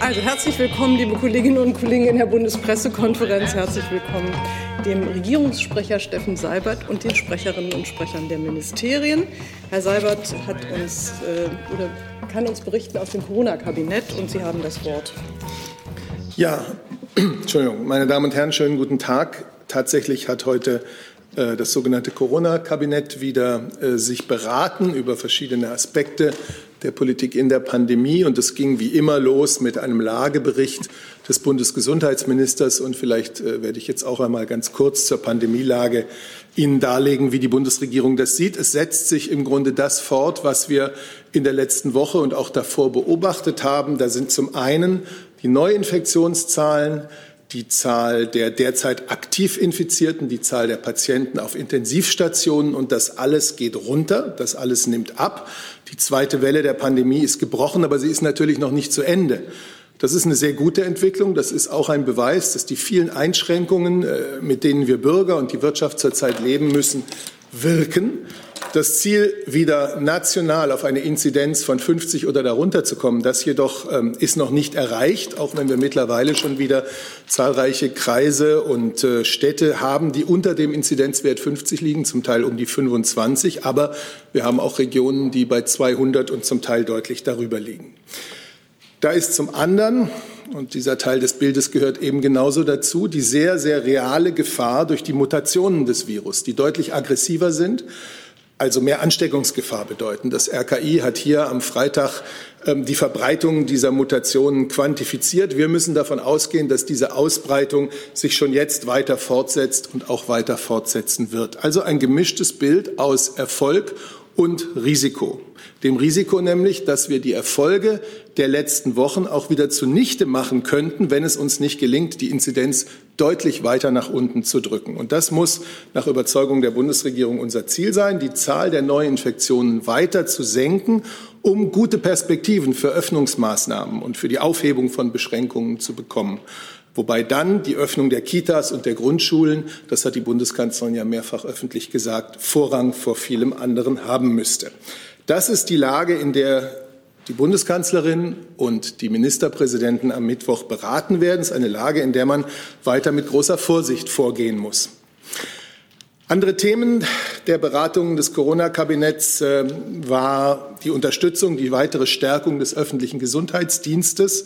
Also herzlich willkommen, liebe Kolleginnen und Kollegen in der Bundespressekonferenz. Herzlich willkommen dem Regierungssprecher Steffen Seibert und den Sprecherinnen und Sprechern der Ministerien. Herr Seibert hat uns äh, oder kann uns berichten aus dem Corona-Kabinett und Sie haben das Wort. Ja, Entschuldigung, meine Damen und Herren, schönen guten Tag. Tatsächlich hat heute äh, das sogenannte Corona-Kabinett wieder äh, sich beraten über verschiedene Aspekte der Politik in der Pandemie. Und es ging wie immer los mit einem Lagebericht des Bundesgesundheitsministers. Und vielleicht äh, werde ich jetzt auch einmal ganz kurz zur Pandemielage Ihnen darlegen, wie die Bundesregierung das sieht. Es setzt sich im Grunde das fort, was wir in der letzten Woche und auch davor beobachtet haben. Da sind zum einen die Neuinfektionszahlen, die Zahl der derzeit aktiv Infizierten, die Zahl der Patienten auf Intensivstationen und das alles geht runter, das alles nimmt ab. Die zweite Welle der Pandemie ist gebrochen, aber sie ist natürlich noch nicht zu Ende. Das ist eine sehr gute Entwicklung. Das ist auch ein Beweis, dass die vielen Einschränkungen, äh, mit denen wir Bürger und die Wirtschaft zurzeit leben müssen, wirken. Das Ziel, wieder national auf eine Inzidenz von 50 oder darunter zu kommen, das jedoch ähm, ist noch nicht erreicht, auch wenn wir mittlerweile schon wieder zahlreiche Kreise und äh, Städte haben, die unter dem Inzidenzwert 50 liegen, zum Teil um die 25. Aber wir haben auch Regionen, die bei 200 und zum Teil deutlich darüber liegen. Da ist zum anderen, und dieser Teil des Bildes gehört eben genauso dazu, die sehr, sehr reale Gefahr durch die Mutationen des Virus, die deutlich aggressiver sind, also mehr Ansteckungsgefahr bedeuten. Das RKI hat hier am Freitag ähm, die Verbreitung dieser Mutationen quantifiziert. Wir müssen davon ausgehen, dass diese Ausbreitung sich schon jetzt weiter fortsetzt und auch weiter fortsetzen wird. Also ein gemischtes Bild aus Erfolg und Risiko. Dem Risiko nämlich, dass wir die Erfolge der letzten Wochen auch wieder zunichte machen könnten, wenn es uns nicht gelingt, die Inzidenz deutlich weiter nach unten zu drücken. Und das muss nach Überzeugung der Bundesregierung unser Ziel sein, die Zahl der Neuinfektionen weiter zu senken, um gute Perspektiven für Öffnungsmaßnahmen und für die Aufhebung von Beschränkungen zu bekommen. Wobei dann die Öffnung der Kitas und der Grundschulen, das hat die Bundeskanzlerin ja mehrfach öffentlich gesagt, Vorrang vor vielem anderen haben müsste. Das ist die Lage, in der die Bundeskanzlerin und die Ministerpräsidenten am Mittwoch beraten werden. Es ist eine Lage, in der man weiter mit großer Vorsicht vorgehen muss. Andere Themen der Beratungen des Corona-Kabinetts äh, war die Unterstützung, die weitere Stärkung des öffentlichen Gesundheitsdienstes.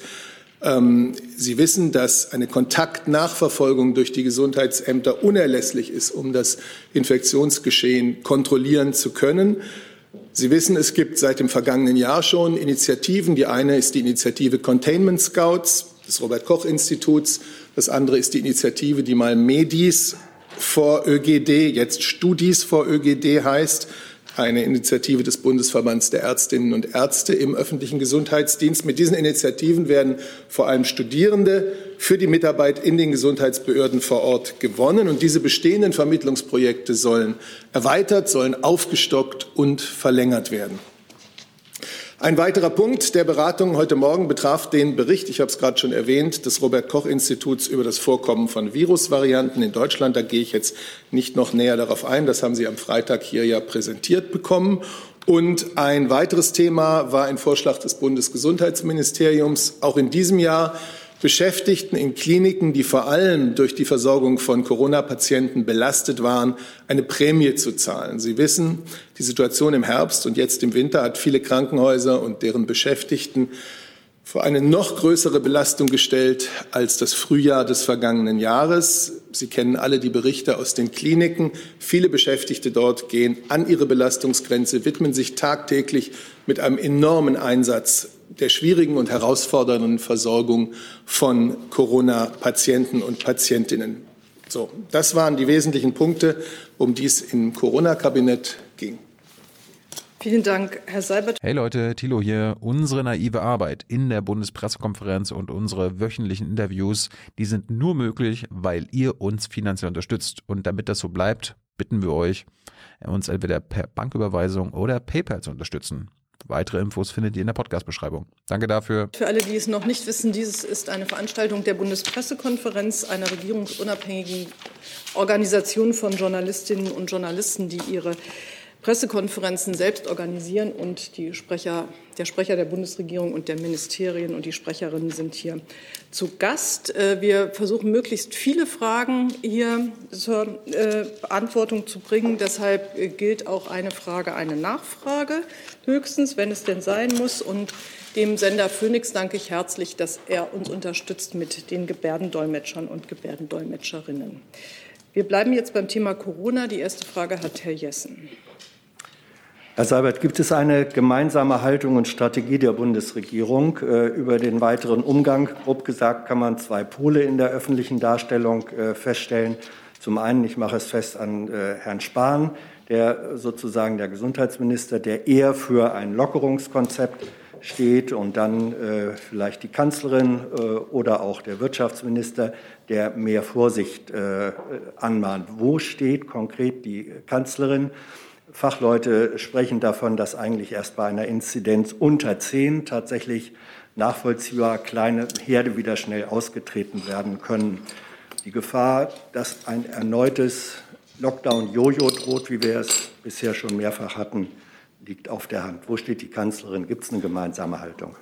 Ähm, Sie wissen, dass eine Kontaktnachverfolgung durch die Gesundheitsämter unerlässlich ist, um das Infektionsgeschehen kontrollieren zu können. Sie wissen, es gibt seit dem vergangenen Jahr schon Initiativen. Die eine ist die Initiative Containment Scouts des Robert Koch Instituts. Das andere ist die Initiative, die mal Medis vor ÖGD, jetzt Studis vor ÖGD heißt eine Initiative des Bundesverbands der Ärztinnen und Ärzte im öffentlichen Gesundheitsdienst. Mit diesen Initiativen werden vor allem Studierende für die Mitarbeit in den Gesundheitsbehörden vor Ort gewonnen. Und diese bestehenden Vermittlungsprojekte sollen erweitert, sollen aufgestockt und verlängert werden. Ein weiterer Punkt der Beratung heute Morgen betraf den Bericht, ich habe es gerade schon erwähnt, des Robert Koch Instituts über das Vorkommen von Virusvarianten in Deutschland. Da gehe ich jetzt nicht noch näher darauf ein. Das haben Sie am Freitag hier ja präsentiert bekommen. Und ein weiteres Thema war ein Vorschlag des Bundesgesundheitsministeriums, auch in diesem Jahr Beschäftigten in Kliniken, die vor allem durch die Versorgung von Corona-Patienten belastet waren, eine Prämie zu zahlen. Sie wissen, die Situation im Herbst und jetzt im Winter hat viele Krankenhäuser und deren Beschäftigten vor eine noch größere Belastung gestellt als das Frühjahr des vergangenen Jahres. Sie kennen alle die Berichte aus den Kliniken. Viele Beschäftigte dort gehen an ihre Belastungsgrenze, widmen sich tagtäglich mit einem enormen Einsatz der schwierigen und herausfordernden Versorgung von Corona-Patienten und Patientinnen. So, das waren die wesentlichen Punkte, um die es im Corona-Kabinett ging. Vielen Dank, Herr Seibert. Hey Leute, Thilo hier. Unsere naive Arbeit in der Bundespressekonferenz und unsere wöchentlichen Interviews, die sind nur möglich, weil ihr uns finanziell unterstützt. Und damit das so bleibt, bitten wir euch, uns entweder per Banküberweisung oder PayPal zu unterstützen. Weitere Infos findet ihr in der Podcast-Beschreibung. Danke dafür. Für alle, die es noch nicht wissen, dieses ist eine Veranstaltung der Bundespressekonferenz, einer regierungsunabhängigen Organisation von Journalistinnen und Journalisten, die ihre Pressekonferenzen selbst organisieren und die Sprecher, der Sprecher der Bundesregierung und der Ministerien und die Sprecherinnen sind hier zu Gast. Äh, wir versuchen möglichst viele Fragen hier zur äh, Beantwortung zu bringen. Deshalb äh, gilt auch eine Frage, eine Nachfrage höchstens, wenn es denn sein muss. Und dem Sender Phoenix danke ich herzlich, dass er uns unterstützt mit den Gebärdendolmetschern und Gebärdendolmetscherinnen. Wir bleiben jetzt beim Thema Corona. Die erste Frage hat Herr Jessen. Herr Seibert, gibt es eine gemeinsame Haltung und Strategie der Bundesregierung äh, über den weiteren Umgang? Grob gesagt kann man zwei Pole in der öffentlichen Darstellung äh, feststellen. Zum einen, ich mache es fest an äh, Herrn Spahn, der sozusagen der Gesundheitsminister, der eher für ein Lockerungskonzept steht und dann äh, vielleicht die Kanzlerin äh, oder auch der Wirtschaftsminister, der mehr Vorsicht äh, anmahnt. Wo steht konkret die Kanzlerin? Fachleute sprechen davon, dass eigentlich erst bei einer Inzidenz unter 10 tatsächlich nachvollziehbar kleine Herde wieder schnell ausgetreten werden können. Die Gefahr, dass ein erneutes Lockdown-Jojo droht, wie wir es bisher schon mehrfach hatten, liegt auf der Hand. Wo steht die Kanzlerin? Gibt es eine gemeinsame Haltung?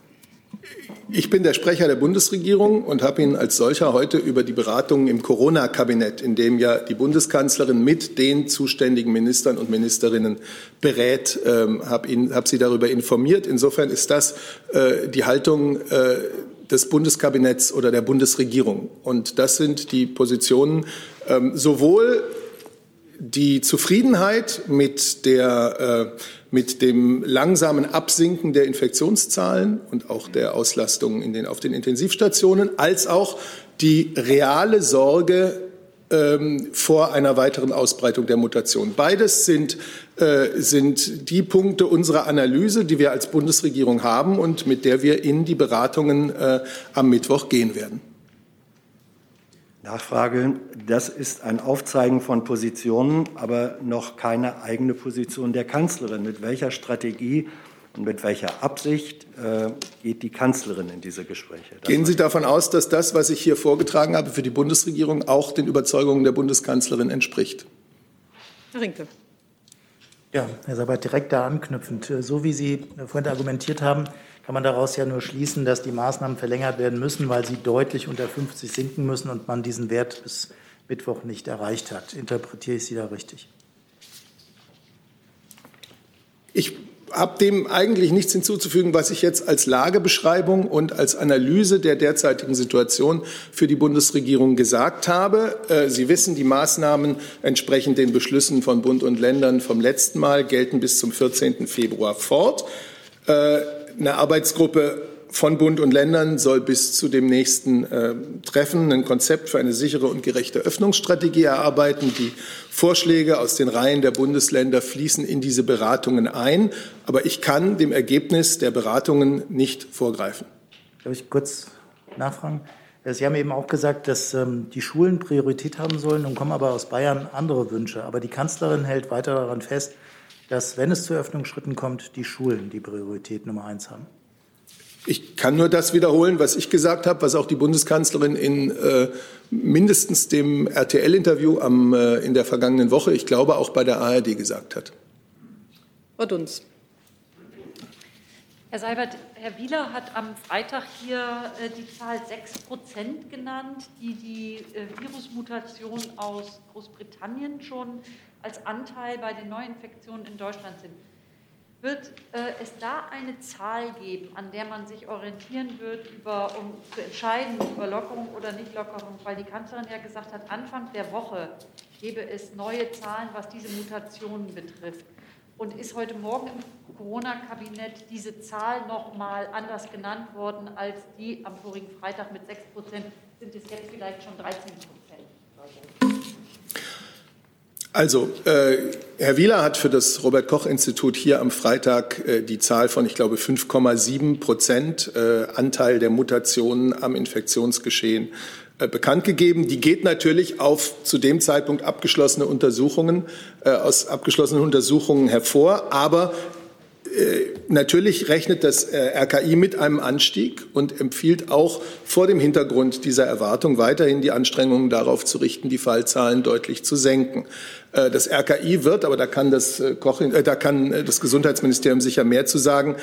Ich bin der Sprecher der Bundesregierung und habe Ihnen als solcher heute über die Beratungen im Corona-Kabinett, in dem ja die Bundeskanzlerin mit den zuständigen Ministern und Ministerinnen berät, ähm, habe hab Sie darüber informiert. Insofern ist das äh, die Haltung äh, des Bundeskabinetts oder der Bundesregierung. Und das sind die Positionen ähm, sowohl die Zufriedenheit mit der äh, mit dem langsamen Absinken der Infektionszahlen und auch der Auslastung in den, auf den Intensivstationen, als auch die reale Sorge ähm, vor einer weiteren Ausbreitung der Mutation. Beides sind, äh, sind die Punkte unserer Analyse, die wir als Bundesregierung haben und mit der wir in die Beratungen äh, am Mittwoch gehen werden. Nachfrage, das ist ein Aufzeigen von Positionen, aber noch keine eigene Position der Kanzlerin. Mit welcher Strategie und mit welcher Absicht äh, geht die Kanzlerin in diese Gespräche? Das Gehen Sie davon aus, dass das, was ich hier vorgetragen habe, für die Bundesregierung auch den Überzeugungen der Bundeskanzlerin entspricht? Herr Rinke. Ja, Herr Sabat, direkt da anknüpfend. So wie Sie vorhin argumentiert haben, kann man daraus ja nur schließen, dass die Maßnahmen verlängert werden müssen, weil sie deutlich unter 50 sinken müssen und man diesen Wert bis Mittwoch nicht erreicht hat. Interpretiere ich Sie da richtig? Ich habe dem eigentlich nichts hinzuzufügen, was ich jetzt als Lagebeschreibung und als Analyse der derzeitigen Situation für die Bundesregierung gesagt habe. Äh, Sie wissen, die Maßnahmen entsprechend den Beschlüssen von Bund und Ländern vom letzten Mal gelten bis zum 14. Februar fort. Eine Arbeitsgruppe von Bund und Ländern soll bis zu dem nächsten äh, Treffen ein Konzept für eine sichere und gerechte Öffnungsstrategie erarbeiten. Die Vorschläge aus den Reihen der Bundesländer fließen in diese Beratungen ein. Aber ich kann dem Ergebnis der Beratungen nicht vorgreifen. Darf ich kurz nachfragen? Äh, Sie haben eben auch gesagt, dass ähm, die Schulen Priorität haben sollen und kommen aber aus Bayern andere Wünsche. Aber die Kanzlerin hält weiter daran fest, dass, wenn es zu Öffnungsschritten kommt, die Schulen die Priorität Nummer eins haben? Ich kann nur das wiederholen, was ich gesagt habe, was auch die Bundeskanzlerin in äh, mindestens dem RTL-Interview äh, in der vergangenen Woche, ich glaube auch bei der ARD gesagt hat. Frau Dunz. Herr Seibert, Herr Wieler hat am Freitag hier äh, die Zahl 6 Prozent genannt, die die äh, Virusmutation aus Großbritannien schon als Anteil bei den Neuinfektionen in Deutschland sind. Wird äh, es da eine Zahl geben, an der man sich orientieren wird, über, um zu entscheiden über Lockerung oder Nicht-Lockerung? Weil die Kanzlerin ja gesagt hat, Anfang der Woche gebe es neue Zahlen, was diese Mutationen betrifft. Und ist heute Morgen im Corona-Kabinett diese Zahl noch mal anders genannt worden als die am vorigen Freitag mit 6 Prozent? Sind es jetzt vielleicht schon 13 Prozent? Also, äh, Herr Wieler hat für das Robert-Koch-Institut hier am Freitag äh, die Zahl von, ich glaube, 5,7 Prozent äh, Anteil der Mutationen am Infektionsgeschehen äh, bekannt gegeben. Die geht natürlich auf zu dem Zeitpunkt abgeschlossene Untersuchungen, äh, aus abgeschlossenen Untersuchungen hervor. Aber natürlich rechnet das äh, RKI mit einem Anstieg und empfiehlt auch vor dem Hintergrund dieser Erwartung weiterhin die Anstrengungen darauf zu richten, die Fallzahlen deutlich zu senken. Äh, das RKI wird, aber da kann das, Koch, da kann das Gesundheitsministerium sicher mehr zu sagen,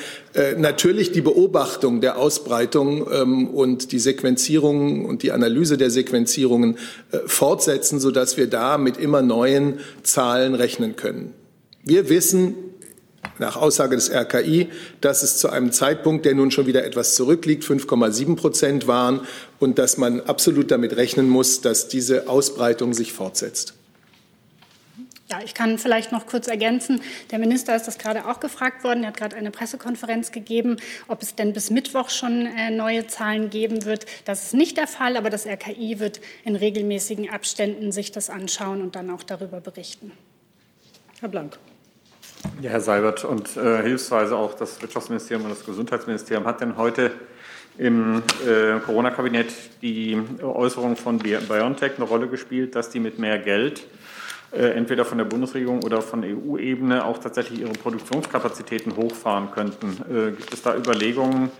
natürlich die Beobachtung der Ausbreitung ähm, und die Sequenzierung und die Analyse der Sequenzierungen fortsetzen, sodass wir da mit immer neuen Zahlen rechnen können. Wir wissen, nach Aussage des RKI, dass es zu einem Zeitpunkt, der nun schon wieder etwas zurückliegt, 5,7 Prozent waren und dass man absolut damit rechnen muss, dass diese Ausbreitung sich fortsetzt. Ja, ich kann vielleicht noch kurz ergänzen. Der Minister ist das gerade auch gefragt worden. Er hat gerade eine Pressekonferenz gegeben, ob es denn bis Mittwoch schon äh, neue Zahlen geben wird. Das ist nicht der Fall, aber das RKI wird in regelmäßigen Abständen sich das anschauen und dann auch darüber berichten. Herr Blank. Ja, Herr Seibert, und äh, hilfsweise auch das Wirtschaftsministerium und das Gesundheitsministerium hat denn heute im äh, Corona-Kabinett die Äußerung von BioNTech eine Rolle gespielt, dass die mit mehr Geld äh, entweder von der Bundesregierung oder von EU-Ebene auch tatsächlich ihre Produktionskapazitäten hochfahren könnten. Äh, gibt es da Überlegungen,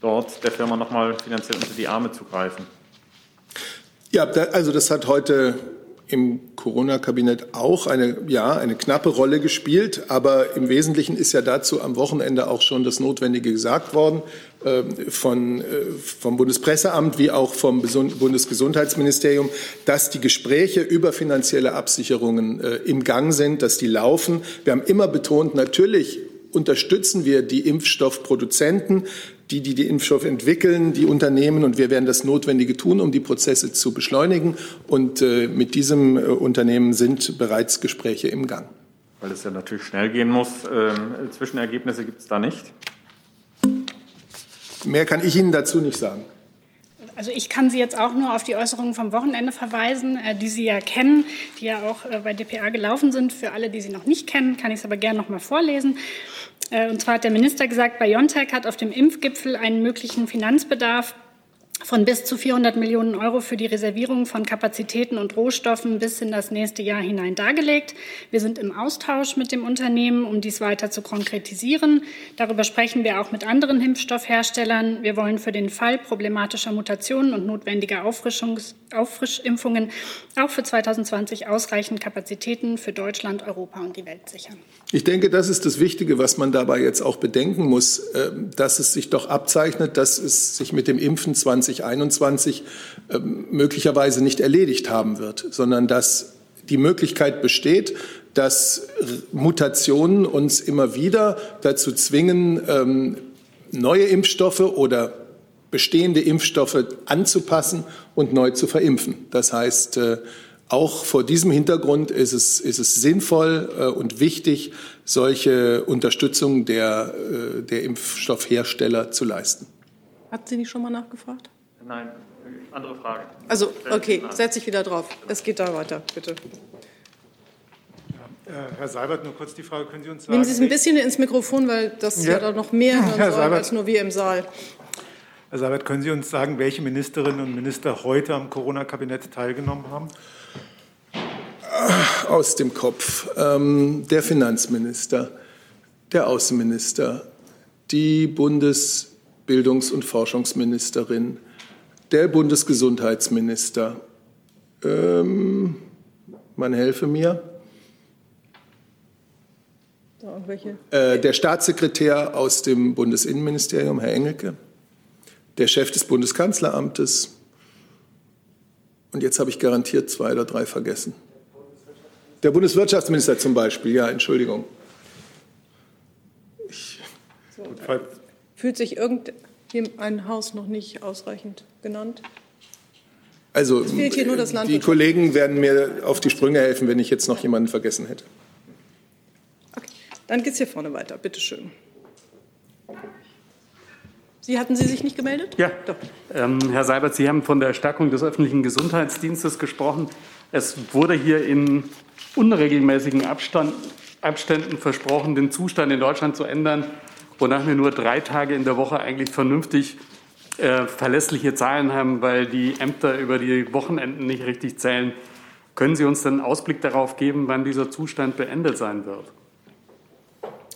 dort der Firma nochmal finanziell unter die Arme zu greifen? Ja, also das hat heute im Corona-Kabinett auch eine, ja, eine knappe Rolle gespielt. Aber im Wesentlichen ist ja dazu am Wochenende auch schon das Notwendige gesagt worden äh, von, äh, vom Bundespresseamt wie auch vom Bundesgesundheitsministerium, dass die Gespräche über finanzielle Absicherungen äh, im Gang sind, dass die laufen. Wir haben immer betont, natürlich unterstützen wir die Impfstoffproduzenten, die, die die Impfstoffe entwickeln, die Unternehmen. Und wir werden das Notwendige tun, um die Prozesse zu beschleunigen. Und äh, mit diesem äh, Unternehmen sind bereits Gespräche im Gang. Weil es ja natürlich schnell gehen muss. Ähm, Zwischenergebnisse gibt es da nicht. Mehr kann ich Ihnen dazu nicht sagen. Also ich kann Sie jetzt auch nur auf die Äußerungen vom Wochenende verweisen, äh, die Sie ja kennen, die ja auch äh, bei DPA gelaufen sind. Für alle, die Sie noch nicht kennen, kann ich es aber gerne noch mal vorlesen. Äh, und zwar hat der Minister gesagt, BioNTech hat auf dem Impfgipfel einen möglichen Finanzbedarf von bis zu 400 Millionen Euro für die Reservierung von Kapazitäten und Rohstoffen bis in das nächste Jahr hinein dargelegt. Wir sind im Austausch mit dem Unternehmen, um dies weiter zu konkretisieren. Darüber sprechen wir auch mit anderen Impfstoffherstellern. Wir wollen für den Fall problematischer Mutationen und notwendiger Auffrischimpfungen auch für 2020 ausreichend Kapazitäten für Deutschland, Europa und die Welt sichern. Ich denke, das ist das Wichtige, was man dabei jetzt auch bedenken muss, äh, dass es sich doch abzeichnet, dass es sich mit dem Impfen 20 2021 äh, möglicherweise nicht erledigt haben wird, sondern dass die Möglichkeit besteht, dass Mutationen uns immer wieder dazu zwingen, ähm, neue Impfstoffe oder bestehende Impfstoffe anzupassen und neu zu verimpfen. Das heißt, äh, auch vor diesem Hintergrund ist es, ist es sinnvoll äh, und wichtig, solche Unterstützung der, der Impfstoffhersteller zu leisten. Hat sie nicht schon mal nachgefragt? Nein, andere Frage. Also, okay, setze ich wieder drauf. Es geht da weiter, bitte. Äh, Herr Seibert, nur kurz die Frage, können Sie uns sagen... Nehmen Sie es ein bisschen ins Mikrofon, weil das ja, ja da noch mehr hören soll als nur wir im Saal. Herr Seibert, können Sie uns sagen, welche Ministerinnen und Minister heute am Corona-Kabinett teilgenommen haben? Aus dem Kopf. Ähm, der Finanzminister, der Außenminister, die Bundesbildungs- und Forschungsministerin, der Bundesgesundheitsminister. Ähm, man helfe mir. Äh, der Staatssekretär aus dem Bundesinnenministerium, Herr Engelke, der Chef des Bundeskanzleramtes. Und jetzt habe ich garantiert zwei oder drei vergessen. Der Bundeswirtschaftsminister zum Beispiel, ja, Entschuldigung. Ich, so, fühlt sich irgend, ein Haus noch nicht ausreichend genannt? Also die Kollegen werden mir auf die Sprünge helfen, wenn ich jetzt noch jemanden vergessen hätte. Okay, dann geht es hier vorne weiter. Bitte schön. Sie hatten Sie sich nicht gemeldet? Ja, ähm, Herr Seibert, Sie haben von der Stärkung des öffentlichen Gesundheitsdienstes gesprochen. Es wurde hier in unregelmäßigen Abstand, Abständen versprochen, den Zustand in Deutschland zu ändern, wonach wir nur drei Tage in der Woche eigentlich vernünftig äh, verlässliche Zahlen haben, weil die Ämter über die Wochenenden nicht richtig zählen. Können Sie uns denn einen Ausblick darauf geben, wann dieser Zustand beendet sein wird?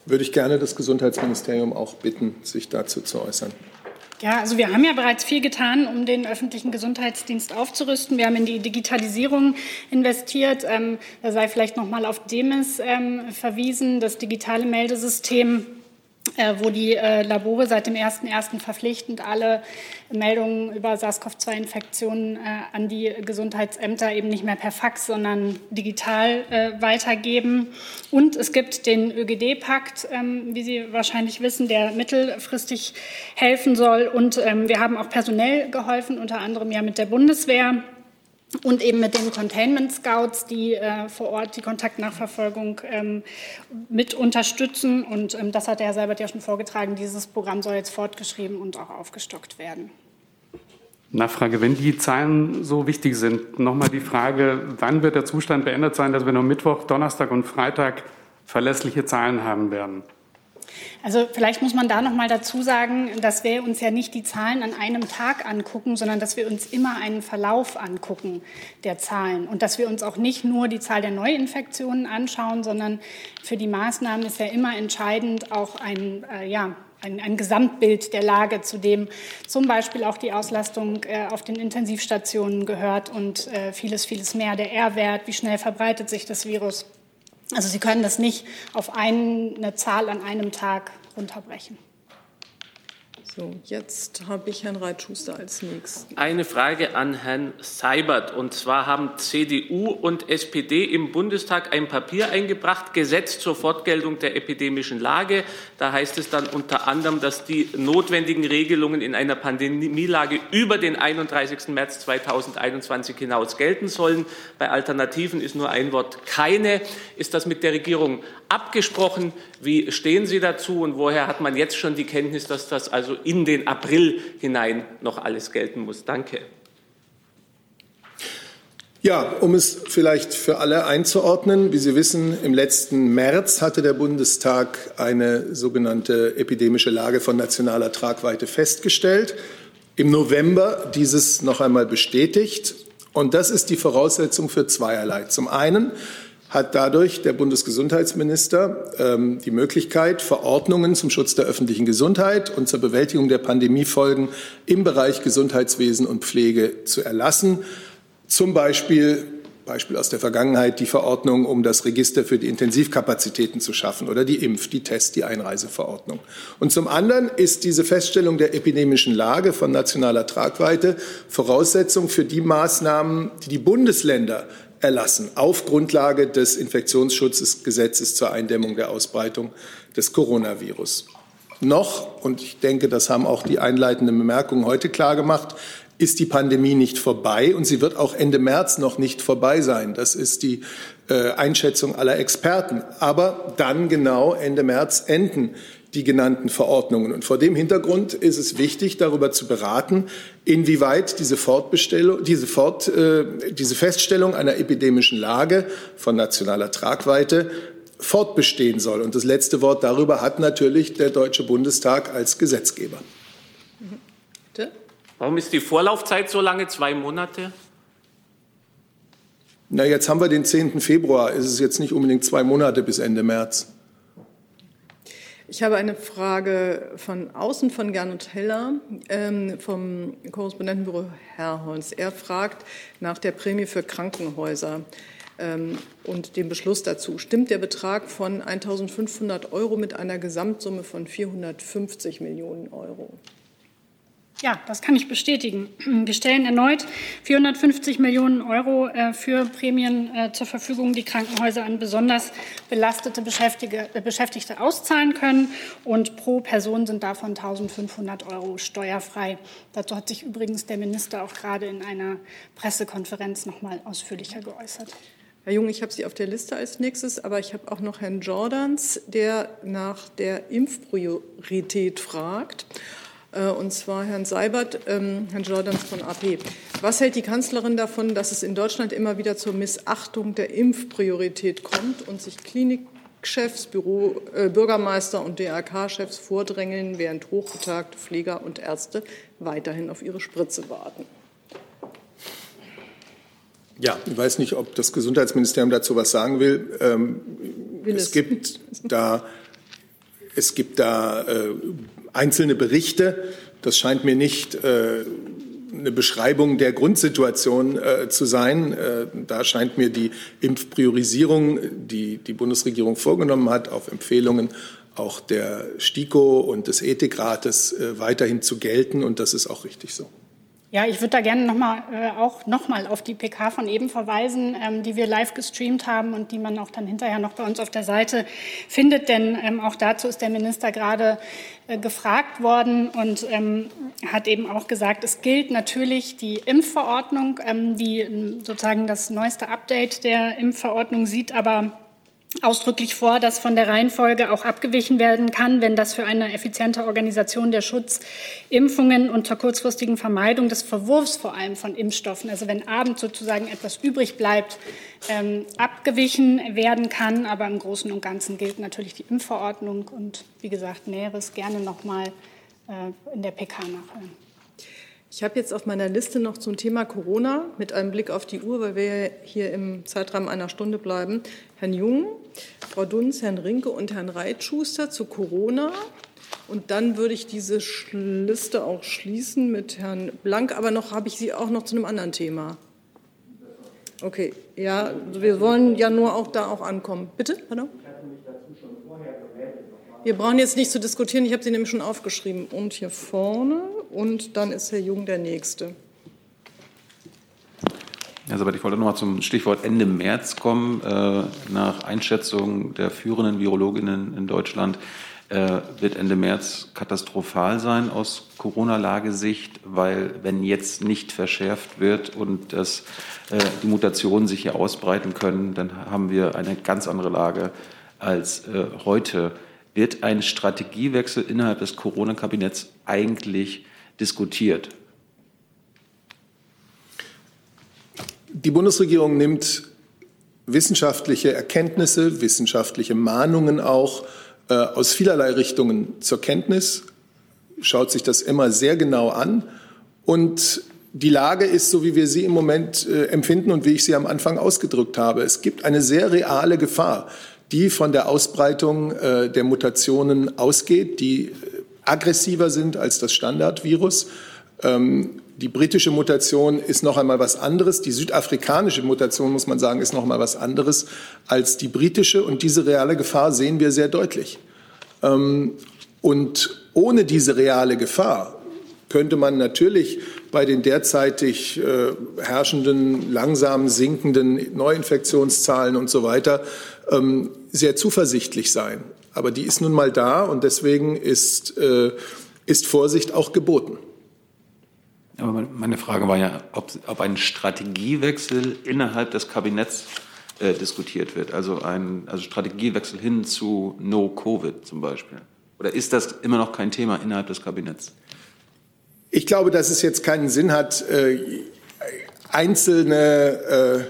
würde ich gerne das Gesundheitsministerium auch bitten, sich dazu zu äußern. Ja, also wir haben ja bereits viel getan, um den öffentlichen Gesundheitsdienst aufzurüsten. Wir haben in die Digitalisierung investiert. Ähm, da sei vielleicht noch mal auf DEMIS ähm, verwiesen, das digitale Meldesystem wo die äh, Labore seit dem 01.01. verpflichtend alle Meldungen über SARS-CoV-2-Infektionen äh, an die Gesundheitsämter eben nicht mehr per Fax, sondern digital weitergeben. Und es gibt den ÖGD-Pakt, ähm, wie Sie wahrscheinlich wissen, der mittelfristig helfen soll. Und ähm, wir haben auch personell geholfen, unter anderem ja mit der Bundeswehr und eben mit den Containment Scouts, die äh, vor Ort die Kontaktnachverfolgung ähm, mit unterstützen. Und ähm, das hat der Herr Seibert ja schon vorgetragen. Dieses Programm soll jetzt fortgeschrieben und auch aufgestockt werden. Nachfrage, wenn die Zahlen so wichtig sind, nochmal die Frage, wann wird der Zustand beendet sein, dass wir nur Mittwoch, Donnerstag und Freitag verlässliche Zahlen haben werden? Also vielleicht muss man da noch mal dazu sagen, dass wir uns ja nicht die Zahlen an einem Tag angucken, sondern dass wir uns immer einen Verlauf angucken der Zahlen und dass wir uns auch nicht nur die Zahl der Neuinfektionen anschauen, sondern für die Maßnahmen ist ja immer entscheidend auch ein äh, ja, ein, ein, Gesamtbild der Lage, zu dem zum Beispiel auch die Auslastung äh, auf den Intensivstationen gehört und äh, vieles, vieles mehr. Der R-Wert, wie schnell verbreitet sich das Virus. Also Sie können das nicht auf eine Zahl an einem Tag runterbrechen. So, jetzt habe ich Herrn Reitschuster als nächsten. Eine Frage an Herrn Seibert. Und zwar haben CDU und SPD im Bundestag ein Papier eingebracht, Gesetz zur Fortgeltung der epidemischen Lage. Da heißt es dann unter anderem, dass die notwendigen Regelungen in einer Pandemielage über den 31. März 2021 hinaus gelten sollen. Bei Alternativen ist nur ein Wort keine. Ist das mit der Regierung abgesprochen? Wie stehen Sie dazu? Und woher hat man jetzt schon die Kenntnis, dass das also in den April hinein noch alles gelten muss. Danke. Ja, um es vielleicht für alle einzuordnen, wie Sie wissen, im letzten März hatte der Bundestag eine sogenannte epidemische Lage von nationaler Tragweite festgestellt. Im November dieses noch einmal bestätigt. Und das ist die Voraussetzung für zweierlei. Zum einen hat dadurch der Bundesgesundheitsminister ähm, die Möglichkeit, Verordnungen zum Schutz der öffentlichen Gesundheit und zur Bewältigung der Pandemiefolgen im Bereich Gesundheitswesen und Pflege zu erlassen. Zum Beispiel Beispiel aus der Vergangenheit die Verordnung, um das Register für die Intensivkapazitäten zu schaffen oder die Impf-, die Test-, die Einreiseverordnung. Und zum anderen ist diese Feststellung der epidemischen Lage von nationaler Tragweite Voraussetzung für die Maßnahmen, die die Bundesländer erlassen auf Grundlage des Infektionsschutzgesetzes zur Eindämmung der Ausbreitung des Coronavirus. Noch, und ich denke, das haben auch die einleitenden Bemerkungen heute klar gemacht, ist die Pandemie nicht vorbei und sie wird auch Ende März noch nicht vorbei sein. Das ist die äh, Einschätzung aller Experten. Aber dann genau Ende März enden die genannten Verordnungen. Und vor dem Hintergrund ist es wichtig, darüber zu beraten, inwieweit diese, Fortbestellung, diese, Fort, äh, diese Feststellung einer epidemischen Lage von nationaler Tragweite fortbestehen soll. Und das letzte Wort darüber hat natürlich der Deutsche Bundestag als Gesetzgeber. Bitte? Warum ist die Vorlaufzeit so lange, zwei Monate? Na, jetzt haben wir den 10. Februar. Ist es jetzt nicht unbedingt zwei Monate bis Ende März? Ich habe eine Frage von außen von Gernot Heller ähm, vom Korrespondentenbüro Herrholz. Er fragt nach der Prämie für Krankenhäuser ähm, und dem Beschluss dazu. Stimmt der Betrag von 1.500 Euro mit einer Gesamtsumme von 450 Millionen Euro? Ja, das kann ich bestätigen. Wir stellen erneut 450 Millionen Euro äh, für Prämien äh, zur Verfügung, die Krankenhäuser an besonders belastete äh, Beschäftigte auszahlen können. Und pro Person sind davon 1500 Euro steuerfrei. Dazu hat sich übrigens der Minister auch gerade in einer Pressekonferenz noch mal ausführlicher geäußert. Herr Jung, ich habe Sie auf der Liste als nächstes, aber ich habe auch noch Herrn Jordans, der nach der Impfpriorität fragt. Äh, und zwar Herrn Seibert, ähm, Herrn Jordans von AP. Was hält die Kanzlerin davon, dass es in Deutschland immer wieder zur Missachtung der Impfpriorität kommt und sich Klinikchefs, Büro, äh, Bürgermeister und DRK-Chefs vordrängeln, während hochbetagte Pfleger und Ärzte weiterhin auf ihre Spritze warten? Ja, ich weiß nicht, ob das Gesundheitsministerium dazu was sagen will. Ähm, will es, es gibt da es gibt da äh, einzelne Berichte. Das scheint mir nicht äh, eine Beschreibung der Grundsituation äh, zu sein. Äh, da scheint mir die Impfpriorisierung, die die Bundesregierung vorgenommen hat, auf Empfehlungen auch der STIKO und des Ethikrates äh, weiterhin zu gelten. Und das ist auch richtig so. Ja, ich würde da gerne noch mal, äh, auch nochmal auf die PK von eben verweisen, ähm, die wir live gestreamt haben und die man auch dann hinterher noch bei uns auf der Seite findet. Denn ähm, auch dazu ist der Minister gerade äh, gefragt worden und ähm, hat eben auch gesagt, es gilt natürlich die Impfverordnung, ähm, die ähm, sozusagen das neueste Update der Impfverordnung sieht, aber ausdrücklich vor, dass von der Reihenfolge auch abgewichen werden kann, wenn das für eine effiziente Organisation der Schutzimpfungen unter kurzfristigen Vermeidung des Verwurfs vor allem von Impfstoffen, also wenn abends sozusagen etwas übrig bleibt, ähm, abgewichen werden kann. Aber im Großen und Ganzen gilt natürlich die Impfverordnung und wie gesagt, Näheres gerne noch mal äh, in der PK nachhören. Ich habe jetzt auf meiner Liste noch zum Thema Corona mit einem Blick auf die Uhr, weil wir hier im Zeitrahmen einer Stunde bleiben, Herrn Jung, Frau Dunz, Herrn Rinke und Herrn Reitschuster zu Corona. Und dann würde ich diese Liste auch schließen mit Herrn Blank. Aber noch habe ich Sie auch noch zu einem anderen Thema. Okay, ja, wir wollen ja nur auch da auch ankommen. Bitte, pardon? Wir brauchen jetzt nicht zu diskutieren, ich habe sie nämlich schon aufgeschrieben. Und hier vorne und dann ist Herr Jung der Nächste. Also, ich wollte noch mal zum Stichwort Ende März kommen. Äh, nach Einschätzung der führenden Virologinnen in Deutschland äh, wird Ende März katastrophal sein aus Corona-Lagesicht, weil wenn jetzt nicht verschärft wird und das, äh, die Mutationen sich hier ausbreiten können, dann haben wir eine ganz andere Lage als heute. Wird ein Strategiewechsel innerhalb des Corona-Kabinetts eigentlich diskutiert? Die Bundesregierung nimmt wissenschaftliche Erkenntnisse, wissenschaftliche Mahnungen auch äh, aus vielerlei Richtungen zur Kenntnis, schaut sich das immer sehr genau an und die Lage ist so, wie wir sie im Moment äh, empfinden und wie ich sie am Anfang ausgedrückt habe. Es gibt eine sehr reale Gefahr, die von der Ausbreitung äh, der Mutationen ausgeht, die äh, aggressiver sind als das Standardvirus. Ähm, die britische Mutation ist noch einmal was anderes. Die südafrikanische Mutation, muss man sagen, ist noch einmal was anderes als die britische. Und diese reale Gefahr sehen wir sehr deutlich. Ähm, und ohne diese reale Gefahr könnte man natürlich bei den derzeitig äh, herrschenden, langsam sinkenden Neuinfektionszahlen und so weiter ähm, sehr zuversichtlich sein. Aber die ist nun mal da und deswegen ist, äh, ist Vorsicht auch geboten. Aber meine Frage war ja, ob, ob ein Strategiewechsel innerhalb des Kabinetts äh, diskutiert wird. Also ein also Strategiewechsel hin zu No-Covid zum Beispiel. Oder ist das immer noch kein Thema innerhalb des Kabinetts? Ich glaube, dass es jetzt keinen Sinn hat, äh, einzelne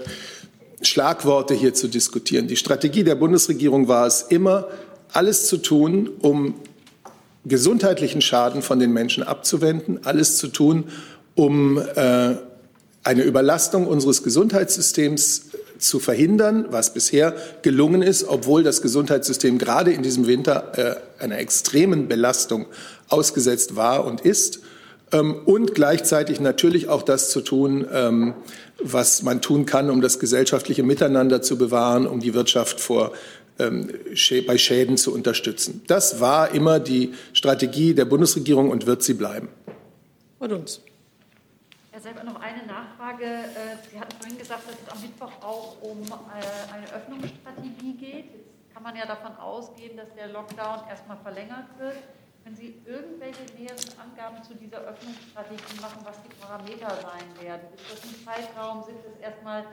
äh, Schlagworte hier zu diskutieren. Die Strategie der Bundesregierung war es immer, alles zu tun, um gesundheitlichen Schaden von den Menschen abzuwenden, alles zu tun, um äh, eine Überlastung unseres Gesundheitssystems zu verhindern, was bisher gelungen ist, obwohl das Gesundheitssystem gerade in diesem Winter äh, einer extremen Belastung ausgesetzt war und ist. Ähm, und gleichzeitig natürlich auch das zu tun, ähm, was man tun kann, um das gesellschaftliche Miteinander zu bewahren, um die Wirtschaft vor bei Schäden zu unterstützen. Das war immer die Strategie der Bundesregierung und wird sie bleiben. Und uns. Herr Selber, noch eine Nachfrage. Äh, sie hatten vorhin gesagt, dass es am Mittwoch auch um äh, eine Öffnungsstrategie geht. Jetzt kann man ja davon ausgehen, dass der Lockdown erstmal verlängert wird. Können Sie irgendwelche näheren Angaben zu dieser Öffnungsstrategie machen, was die Parameter sein werden? Ist das ein Zeitraum? Sind das erstmal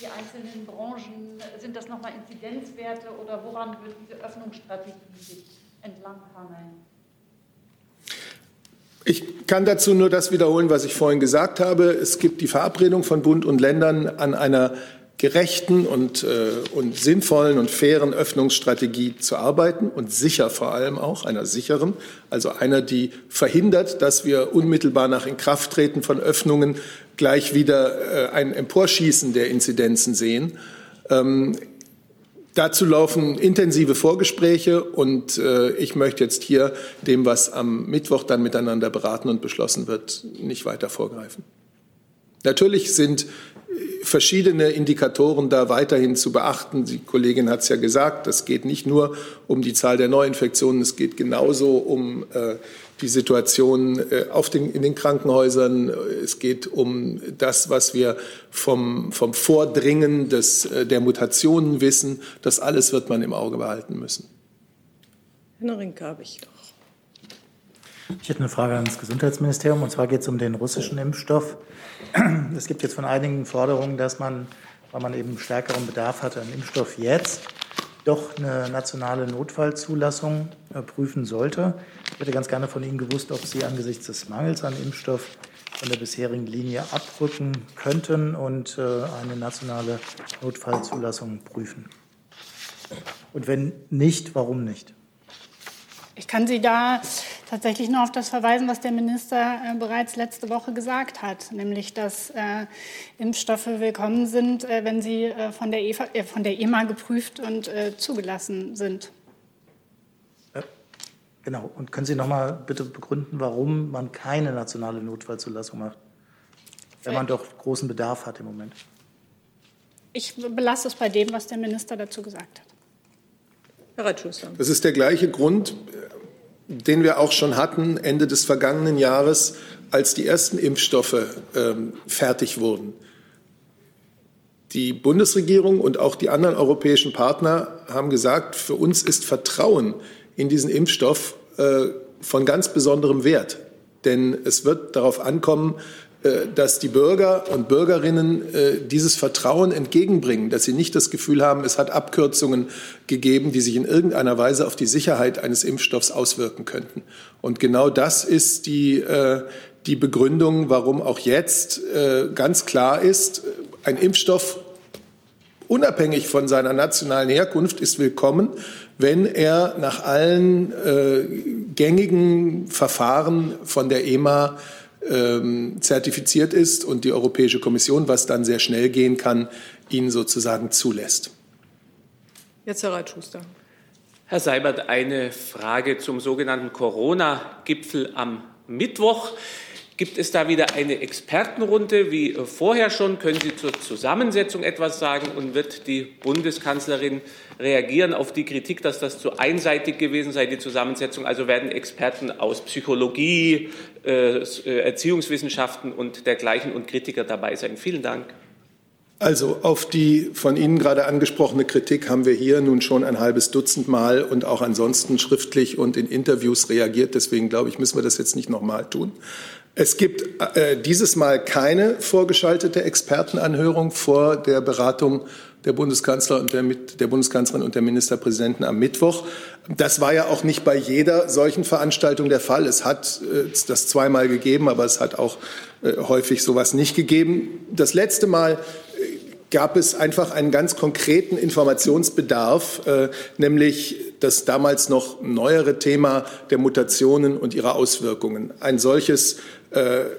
die einzelnen Branchen? Sind das nochmal Inzidenzwerte oder woran wird diese Öffnungsstrategie sich entlanghangeln? Ich kann dazu nur das wiederholen, was ich vorhin gesagt habe. Es gibt die Verabredung von Bund und Ländern an einer gerechten und, äh, und sinnvollen und fairen Öffnungsstrategie zu arbeiten und sicher vor allem auch, einer sicheren, also einer, die verhindert, dass wir unmittelbar nach Inkrafttreten von Öffnungen gleich wieder äh, ein Emporschießen der Inzidenzen sehen. Ähm, Dazu laufen intensive Vorgespräche und äh, ich möchte jetzt hier dem, was am Mittwoch dann miteinander beraten und beschlossen wird, nicht weiter vorgreifen. Natürlich sind verschiedene Indikatoren da weiterhin zu beachten. Die Kollegin hat es ja gesagt, es geht nicht nur um die Zahl der Neuinfektionen, es geht genauso um äh, die Situation äh, auf den, in den Krankenhäusern. Es geht um das, was wir vom, vom Vordringen des, äh, der Mutationen wissen. Das alles wird man im Auge behalten müssen. Herr Rinke habe ich doch. Ich hätte eine Frage ans Gesundheitsministerium, und zwar geht es um den russischen Impfstoff. Es gibt jetzt von einigen Forderungen, dass man, weil man eben stärkeren Bedarf hat an Impfstoff jetzt, doch eine nationale Notfallzulassung äh, prüfen sollte. Ich hätte ganz gerne von Ihnen gewusst, ob Sie angesichts des Mangels an Impfstoff von der bisherigen Linie abrücken könnten und äh, eine nationale Notfallzulassung prüfen. Und wenn nicht, warum nicht? Ich kann Sie da tatsächlich nur auf das verweisen, was der Minister äh, bereits letzte Woche gesagt hat, nämlich dass äh, Impfstoffe willkommen sind, äh, wenn sie äh, von, der EFA, äh, von, der EMA geprüft und äh, zugelassen sind. Genau. Und können Sie noch mal bitte begründen, warum man keine nationale Notfallzulassung macht, wenn man doch großen Bedarf hat im Moment? Ich belasse es bei dem, was der Minister dazu gesagt hat. Herr Reitschuster. Das ist der gleiche Grund, den wir auch schon hatten Ende des vergangenen Jahres, als die ersten Impfstoffe ähm, fertig wurden. Die Bundesregierung und auch die anderen europäischen Partner haben gesagt, für uns ist Vertrauen in diesen Impfstoff äh, von ganz besonderem Wert. Denn es wird darauf ankommen, dass die Bürger und Bürgerinnen äh, dieses Vertrauen entgegenbringen, dass sie nicht das Gefühl haben, es hat Abkürzungen gegeben, die sich in irgendeiner Weise auf die Sicherheit eines Impfstoffs auswirken könnten. Und genau das ist die, äh, die Begründung, warum auch jetzt ganz klar ist, ein Impfstoff unabhängig von seiner nationalen Herkunft ist willkommen, wenn er nach allen gängigen Verfahren von der EMA ähm, zertifiziert ist und die Europäische Kommission, was dann sehr schnell gehen kann, ihn sozusagen zulässt. Jetzt Herr Reitschuster. Herr Seibert, eine Frage zum sogenannten Corona-Gipfel am Mittwoch. Gibt es da wieder eine Expertenrunde wie vorher schon? Können Sie zur Zusammensetzung etwas sagen? Und wird die Bundeskanzlerin reagieren auf die Kritik, dass das zu einseitig gewesen sei, die Zusammensetzung? Also werden Experten aus Psychologie, äh, äh Erziehungswissenschaften und dergleichen und Kritiker dabei sein? Vielen Dank. Also auf die von Ihnen gerade angesprochene Kritik haben wir hier nun schon ein halbes Dutzend Mal und auch ansonsten schriftlich und in Interviews reagiert. Deswegen glaube ich, müssen wir das jetzt nicht noch mal tun. Es gibt äh, dieses Mal keine vorgeschaltete Expertenanhörung vor der Beratung der Bundeskanzler und der, der, Bundeskanzlerin und der Ministerpräsidenten am Mittwoch. Das war ja auch nicht bei jeder solchen Veranstaltung der Fall. Es hat äh, das zweimal gegeben, aber es hat auch äh, häufig sowas nicht gegeben. Das letzte Mal äh, gab es einfach einen ganz konkreten Informationsbedarf, äh, nämlich das damals noch neuere Thema der Mutationen und ihrer Auswirkungen. Ein solches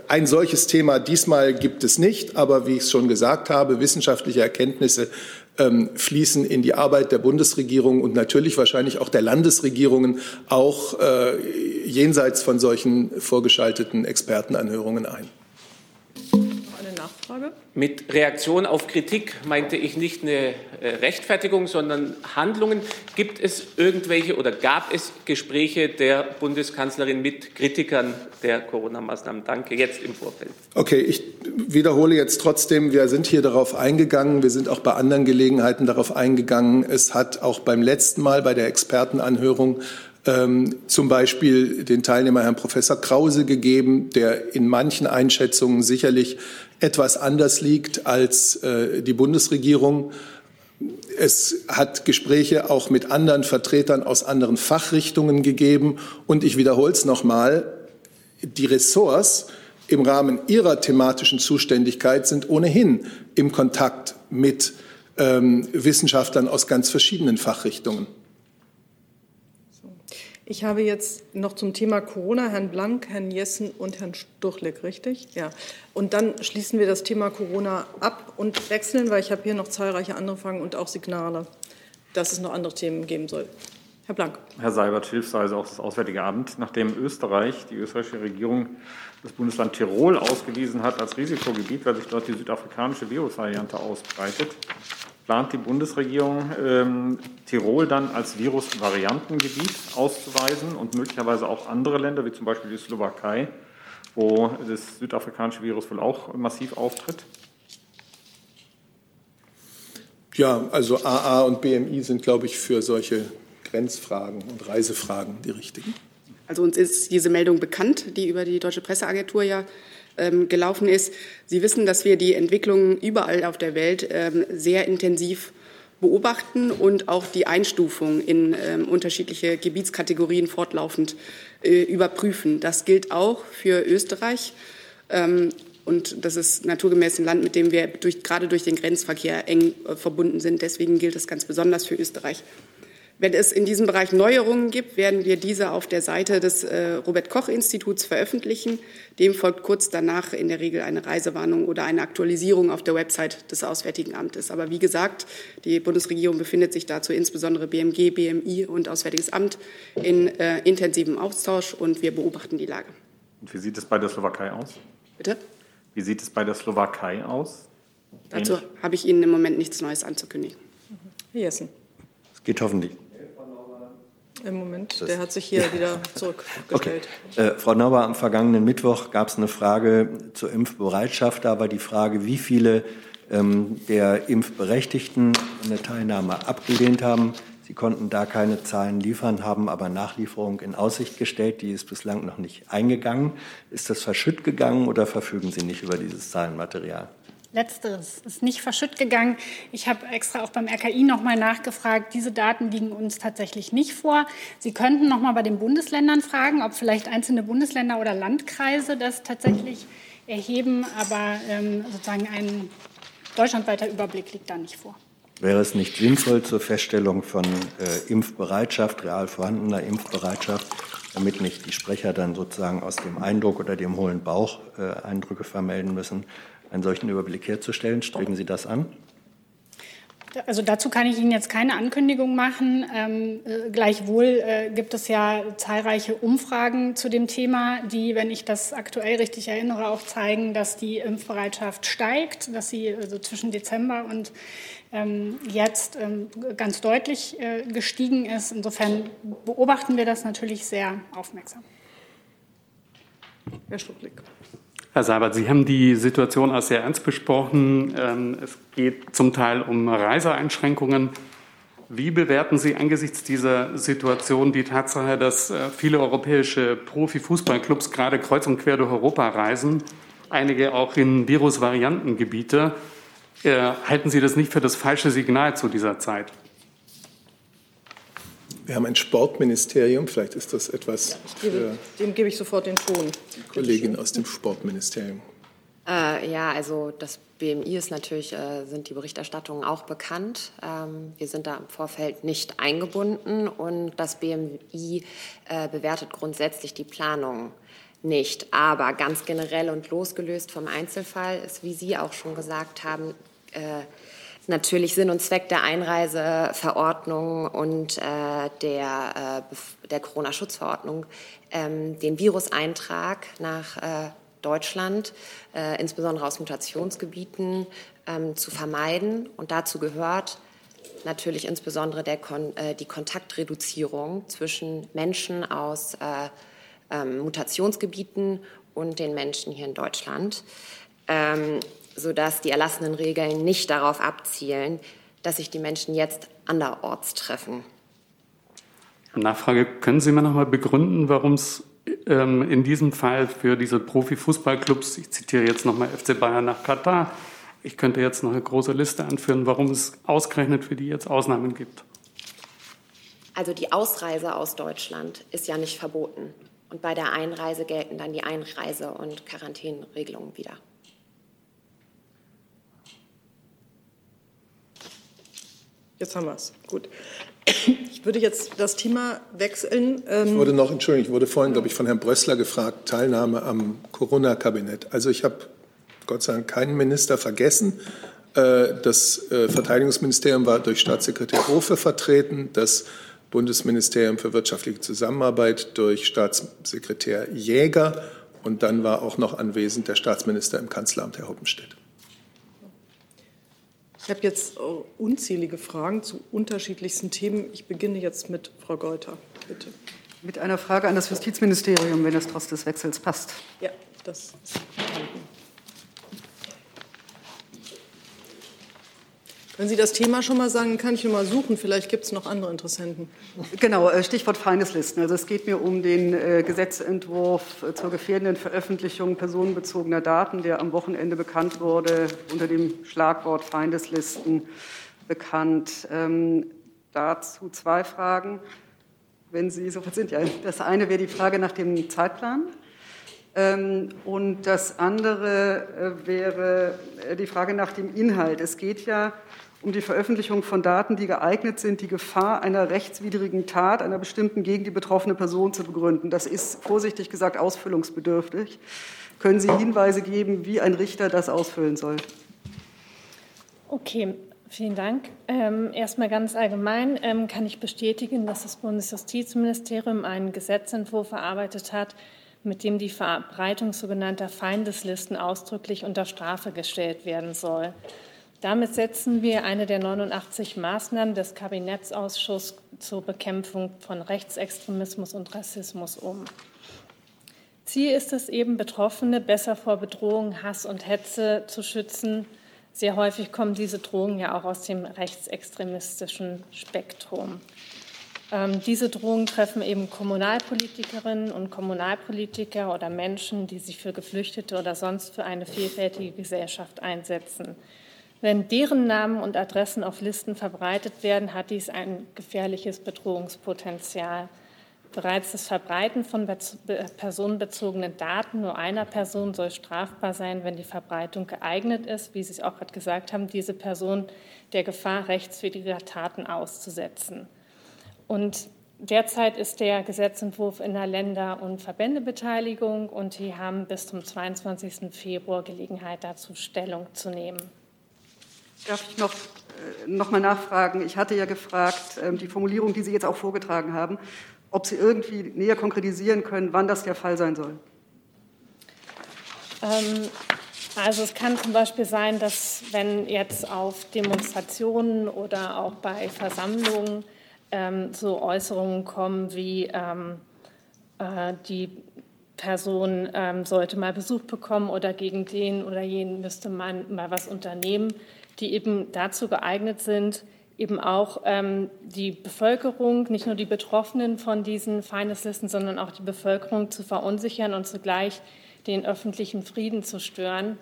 ein solches Thema diesmal gibt es nicht, aber wie ich es schon gesagt habe, wissenschaftliche Erkenntnisse ähm, fließen in die Arbeit der Bundesregierung und natürlich wahrscheinlich auch der Landesregierungen auch äh, jenseits von solchen vorgeschalteten Expertenanhörungen ein. Nachfrage? Mit Reaktion auf Kritik meinte ich nicht eine äh, Rechtfertigung, sondern Handlungen. Gibt es irgendwelche oder gab es Gespräche der Bundeskanzlerin mit Kritikern der Corona-Maßnahmen? Danke, jetzt im Vorfeld. Okay, ich wiederhole jetzt trotzdem, wir sind hier darauf eingegangen, wir sind auch bei anderen Gelegenheiten darauf eingegangen. Es hat auch beim letzten Mal bei der Expertenanhörung ähm, zum Beispiel den Teilnehmer Herrn Professor Krause gegeben, der in manchen Einschätzungen sicherlich etwas anders liegt als äh, die Bundesregierung. Es hat Gespräche auch mit anderen Vertretern aus anderen Fachrichtungen gegeben. Und ich wiederhole es nochmal, die Ressorts im Rahmen ihrer thematischen Zuständigkeit sind ohnehin im Kontakt mit ähm, Wissenschaftlern aus ganz verschiedenen Fachrichtungen. Ich habe jetzt noch zum Thema Corona Herrn Blank, Herrn Jessen und Herrn Stuchlik, richtig? Ja. Und dann schließen wir das Thema Corona ab und wechseln, weil ich habe hier noch zahlreiche andere Fragen und auch Signale. dass es noch andere Themen geben soll. Herr Blank. Herr Seibert, hilfsweise auch das Auswärtige Amt. Nachdem Österreich, die österreichische Regierung, das Bundesland Tirol ausgewiesen hat als Risikogebiet, weil sich dort die südafrikanische Virusvariante ausbreitet, plant die Bundesregierung, ähm, Tirol dann als Virusvariantengebiet auszuweisen und möglicherweise auch andere Länder, wie zum Beispiel die Slowakei, wo das südafrikanische Virus wohl auch massiv auftritt? Ja, also AA und BMI sind, glaube ich, für solche Grenzfragen und Reisefragen die richtigen. Also uns ist diese Meldung bekannt, die über die Deutsche Presseagentur ja ähm, gelaufen ist. Sie wissen, dass wir die Entwicklungen überall auf der Welt ähm, sehr intensiv beobachten und auch die Einstufung in ähm, unterschiedliche Gebietskategorien fortlaufend äh, überprüfen. Das gilt auch für Österreich. Ähm, und das ist naturgemäß ein Land, mit dem wir durch, gerade durch den Grenzverkehr eng äh, verbunden sind. Deswegen gilt es ganz besonders für Österreich. Wenn es in diesem Bereich Neuerungen gibt, werden wir diese auf der Seite des äh, Robert Koch Instituts veröffentlichen. Dem folgt kurz danach in der Regel eine Reisewarnung oder eine Aktualisierung auf der Website des Auswärtigen Amtes. Aber wie gesagt, die Bundesregierung befindet sich dazu insbesondere BMG, BMI und Auswärtiges Amt in äh, intensivem Austausch und wir beobachten die Lage. Und wie sieht es bei der Slowakei aus? Bitte? Wie sieht es bei der Slowakei aus? Dazu habe ich Ihnen im Moment nichts Neues anzukündigen. Herr Jessen. Es geht hoffentlich. Im Moment, der hat sich hier wieder zurückgestellt. Okay. Äh, Frau Nauber, am vergangenen Mittwoch gab es eine Frage zur Impfbereitschaft. Da war die Frage, wie viele ähm, der Impfberechtigten eine Teilnahme abgelehnt haben. Sie konnten da keine Zahlen liefern, haben aber Nachlieferung in Aussicht gestellt. Die ist bislang noch nicht eingegangen. Ist das verschütt gegangen oder verfügen Sie nicht über dieses Zahlenmaterial? Letzteres ist nicht verschütt gegangen. Ich habe extra auch beim RKI noch mal nachgefragt. Diese Daten liegen uns tatsächlich nicht vor. Sie könnten noch mal bei den Bundesländern fragen, ob vielleicht einzelne Bundesländer oder Landkreise das tatsächlich erheben. Aber ähm, sozusagen ein deutschlandweiter Überblick liegt da nicht vor. Wäre es nicht sinnvoll zur Feststellung von äh, Impfbereitschaft, real vorhandener Impfbereitschaft, damit nicht die Sprecher dann sozusagen aus dem Eindruck oder dem hohlen Bauch äh, Eindrücke vermelden müssen, einen solchen Überblick herzustellen. Streben Sie das an? Also dazu kann ich Ihnen jetzt keine Ankündigung machen. Ähm, äh, gleichwohl äh, gibt es ja zahlreiche Umfragen zu dem Thema, die, wenn ich das aktuell richtig erinnere, auch zeigen, dass die Impfbereitschaft steigt, dass sie also zwischen Dezember und ähm, jetzt ähm, ganz deutlich äh, gestiegen ist. Insofern beobachten wir das natürlich sehr aufmerksam. Herr Strucklick. Herr Seibert, Sie haben die Situation als sehr ernst besprochen. Ähm, es geht zum Teil um Reiseeinschränkungen. Wie bewerten Sie angesichts dieser Situation die Tatsache, dass äh, viele europäische Profifußballclubs gerade kreuz und quer durch Europa reisen, einige auch in Virusvariantengebiete? Äh, halten Sie das nicht für das falsche Signal zu dieser Zeit? Wir haben ein Sportministerium, vielleicht ist das etwas gebe, dem gebe ich sofort den Ton. Die Kollegin aus dem Sportministerium. Äh, ja, also das BMI ist natürlich, äh, sind die Berichterstattungen auch bekannt. Ähm, wir sind da im Vorfeld nicht eingebunden und das BMI äh, bewertet grundsätzlich die Planung nicht. Aber ganz generell und losgelöst vom Einzelfall ist, wie Sie auch schon gesagt haben, äh, natürlich Sinn und Zweck der Einreiseverordnung und äh, der, äh, der Corona-Schutzverordnung ähm, den Viruseintrag nach äh, Deutschland, äh, insbesondere aus Mutationsgebieten, ähm, zu vermeiden. Und dazu gehört natürlich insbesondere der Kon äh, die Kontaktreduzierung zwischen Menschen aus äh, ähm, Mutationsgebieten und den Menschen hier in Deutschland. Ähm, sodass die erlassenen Regeln nicht darauf abzielen, dass sich die Menschen jetzt anderorts treffen. Nachfrage, können Sie mir noch mal begründen, warum es ähm, in diesem Fall für diese Profifußballclubs, ich zitiere jetzt noch mal FC Bayern nach Katar, ich könnte jetzt noch eine große Liste anführen, warum es ausgerechnet für die jetzt Ausnahmen gibt? Also die Ausreise aus Deutschland ist ja nicht verboten. Und bei der Einreise gelten dann die Einreise- und Quarantäneregelungen wieder. Jetzt haben wir es. Gut. Ich würde jetzt das Thema wechseln. Ähm ich wurde noch, Entschuldigung, ich wurde vorhin, glaube ich, von Herrn Brössler gefragt, Teilnahme am Corona-Kabinett. Also ich habe Gott sei Dank keinen Minister vergessen, Äh, das äh, Verteidigungsministerium war durch Staatssekretär Hofe vertreten, das Bundesministerium für wirtschaftliche Zusammenarbeit durch Staatssekretär Jäger und dann war auch noch anwesend der Staatsminister im Kanzleramt, Herr Hoppenstedt. Ich habe jetzt unzählige Fragen zu unterschiedlichsten Themen. Ich beginne jetzt mit Frau Geuter, bitte. Mit einer Frage an das Justizministerium, wenn es trotz des Wechsels passt. Ja, das ist Wenn Sie das Thema schon mal sagen, kann ich mal suchen. Vielleicht gibt es noch andere Interessenten. Genau, äh, Stichwort Feindeslisten. Also es geht mir um den äh, Gesetzentwurf zur gefährdenden Veröffentlichung personenbezogener Daten, der am Wochenende bekannt wurde, unter dem Schlagwort Feindeslisten bekannt. Ähm, dazu zwei Fragen, wenn Sie so weit sind. Ja, das eine wäre die Frage nach dem Zeitplan. Ähm, und das andere wäre die Frage nach dem Inhalt. Es geht ja um die Veröffentlichung von Daten, die geeignet sind, die Gefahr einer rechtswidrigen Tat einer bestimmten gegen die betroffene Person zu begründen. Das ist vorsichtig gesagt ausfüllungsbedürftig. Können Sie Hinweise geben, wie ein Richter das ausfüllen soll? Okay, vielen Dank. Ähm, erstmal ganz allgemein ähm, kann ich bestätigen, dass das Bundesjustizministerium einen Gesetzentwurf erarbeitet hat, mit dem die Verbreitung sogenannter Feindeslisten ausdrücklich unter Strafe gestellt werden soll. Damit setzen wir eine der 89 Maßnahmen des Kabinettsausschusses zur Bekämpfung von Rechtsextremismus und Rassismus um. Ziel ist es eben, Betroffene besser vor Bedrohung, Hass und Hetze zu schützen. Sehr häufig kommen diese Drohungen ja auch aus dem rechtsextremistischen Spektrum. Ähm, diese Drohungen treffen eben Kommunalpolitikerinnen und Kommunalpolitiker oder Menschen, die sich für Geflüchtete oder sonst für eine vielfältige Gesellschaft einsetzen. Wenn deren Namen und Adressen auf Listen verbreitet werden, hat dies ein gefährliches Bedrohungspotenzial. Bereits das Verbreiten von personenbezogenen Daten nur einer Person soll strafbar sein, wenn die Verbreitung geeignet ist, wie Sie es auch gerade gesagt haben, diese Person der Gefahr rechtswidriger Taten auszusetzen. Und derzeit ist der Gesetzentwurf in der Länder- und Verbändebeteiligung und die haben bis zum 22. Februar Gelegenheit dazu Stellung zu nehmen. Darf ich noch, äh, noch mal nachfragen? Ich hatte ja gefragt, ähm, die Formulierung, die Sie jetzt auch vorgetragen haben, ob Sie irgendwie näher konkretisieren können, wann das der Fall sein soll. Ähm, also es kann zum Beispiel sein, dass wenn jetzt auf Demonstrationen oder auch bei Versammlungen ähm, so Äußerungen kommen wie ähm, äh, die Person ähm, sollte mal Besuch bekommen oder gegen den oder jenen müsste man mal was unternehmen, die eben dazu geeignet sind, eben auch ähm, die Bevölkerung, nicht nur die Betroffenen von diesen Feindeslisten, sondern auch die Bevölkerung zu verunsichern und zugleich den öffentlichen Frieden zu stören,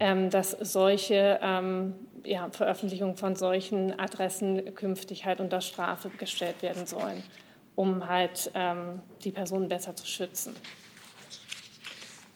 ähm, dass solche ähm, ja, Veröffentlichungen von solchen Adressen künftig halt unter Strafe gestellt werden sollen, um halt ähm, die Personen besser zu schützen.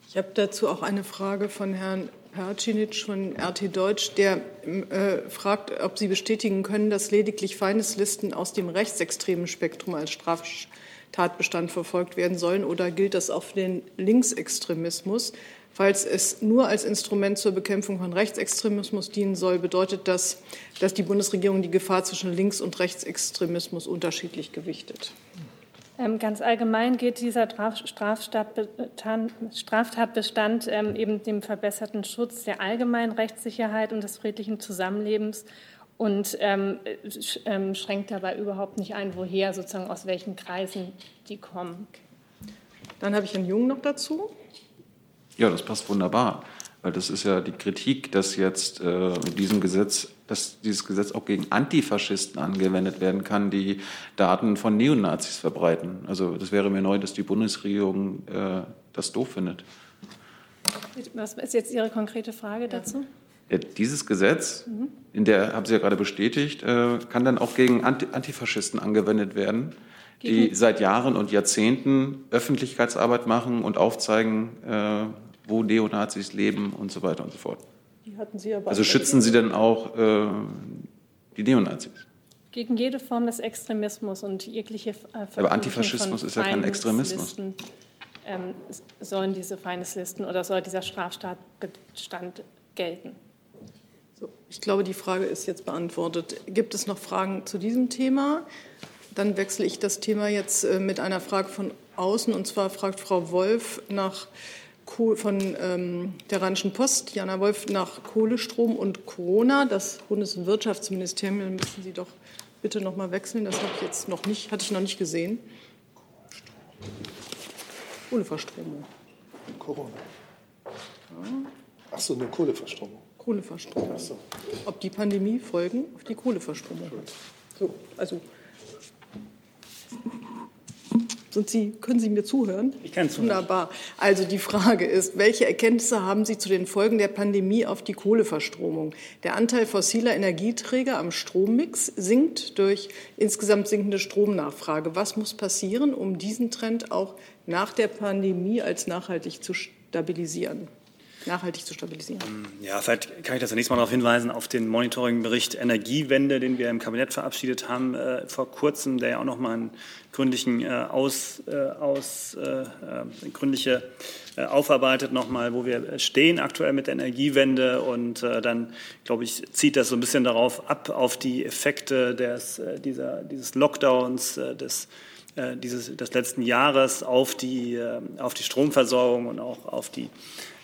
Ich habe dazu auch eine Frage von Herrn Percinic von RT Deutsch, der äh, fragt, ob Sie bestätigen können, dass lediglich Feindeslisten aus dem rechtsextremen Spektrum als Straftatbestand verfolgt werden sollen oder gilt das auf den Linksextremismus? Falls es nur als Instrument zur Bekämpfung von Rechtsextremismus dienen soll, bedeutet das, dass die Bundesregierung die Gefahr zwischen Links- und Rechtsextremismus unterschiedlich gewichtet. Ähm, ganz allgemein geht dieser Straftatbestand ähm, eben dem verbesserten Schutz der allgemeinen Rechtssicherheit und des friedlichen Zusammenlebens und ähm, schränkt dabei überhaupt nicht ein, woher sozusagen aus welchen Kreisen die kommen. Dann habe ich einen Jungen noch dazu. Ja, das passt wunderbar, weil das ist ja die Kritik, dass jetzt äh, mit diesem Gesetz dass dieses Gesetz auch gegen Antifaschisten angewendet werden kann, die Daten von Neonazis verbreiten. Also das wäre mir neu, dass die Bundesregierung äh, das doof findet. Was ist jetzt Ihre konkrete Frage dazu? Ja, dieses Gesetz, mhm. in der haben Sie ja gerade bestätigt, äh, kann dann auch gegen Anti Antifaschisten angewendet werden, gegen die seit Jahren und Jahrzehnten Öffentlichkeitsarbeit machen und aufzeigen, äh, wo Neonazis leben und so weiter und so fort. Die hatten Sie aber. Also schützen Sie denn auch äh, die Neonazis? Gegen jede Form des Extremismus und jegliche äh, Aber Antifaschismus ist ja kein Extremismus. Ähm, sollen diese Feindeslisten oder soll dieser Straftatbestand gelten? So, ich glaube, die Frage ist jetzt beantwortet. Gibt es noch Fragen zu diesem Thema? Dann wechsle ich das Thema jetzt äh, mit einer Frage von außen. Und zwar fragt Frau Wolf nach von ähm, der Rheinischen Post, Jana Wolf, nach Kohlestrom und Corona. Das Bundeswirtschaftsministerium müssen Sie doch bitte noch mal wechseln. Das habe ich jetzt noch nicht, hatte ich noch nicht gesehen. Kohleverstromung. Corona. Ja. Ach so, eine Kohleverstromung. Kohleverstromung. Ach so. Ob die Pandemie Folgen auf die Kohleverstromung hat. So, also sind Sie, können Sie mir zuhören? Ich kann zuhören. Wunderbar. Also die Frage ist, welche Erkenntnisse haben Sie zu den Folgen der Pandemie auf die Kohleverstromung? Der Anteil fossiler Energieträger am Strommix sinkt durch insgesamt sinkende Stromnachfrage. Was muss passieren, um diesen Trend auch nach der Pandemie als nachhaltig zu stabilisieren? Nachhaltig zu stabilisieren. Ja, vielleicht kann ich das zunächst mal darauf hinweisen, auf den Monitoringbericht Energiewende, den wir im Kabinett verabschiedet haben äh, vor kurzem, der ja auch noch mal einen gründlichen äh, aus, äh, aus äh, äh, gründliche äh, aufarbeitet nochmal, wo wir stehen aktuell mit der Energiewende und dann, glaube ich, zieht das so ein bisschen darauf ab, auf die Effekte des, dieser, dieses Lockdowns, des dieses, des letzten Jahres auf die, auf die Stromversorgung und auch auf die ähm,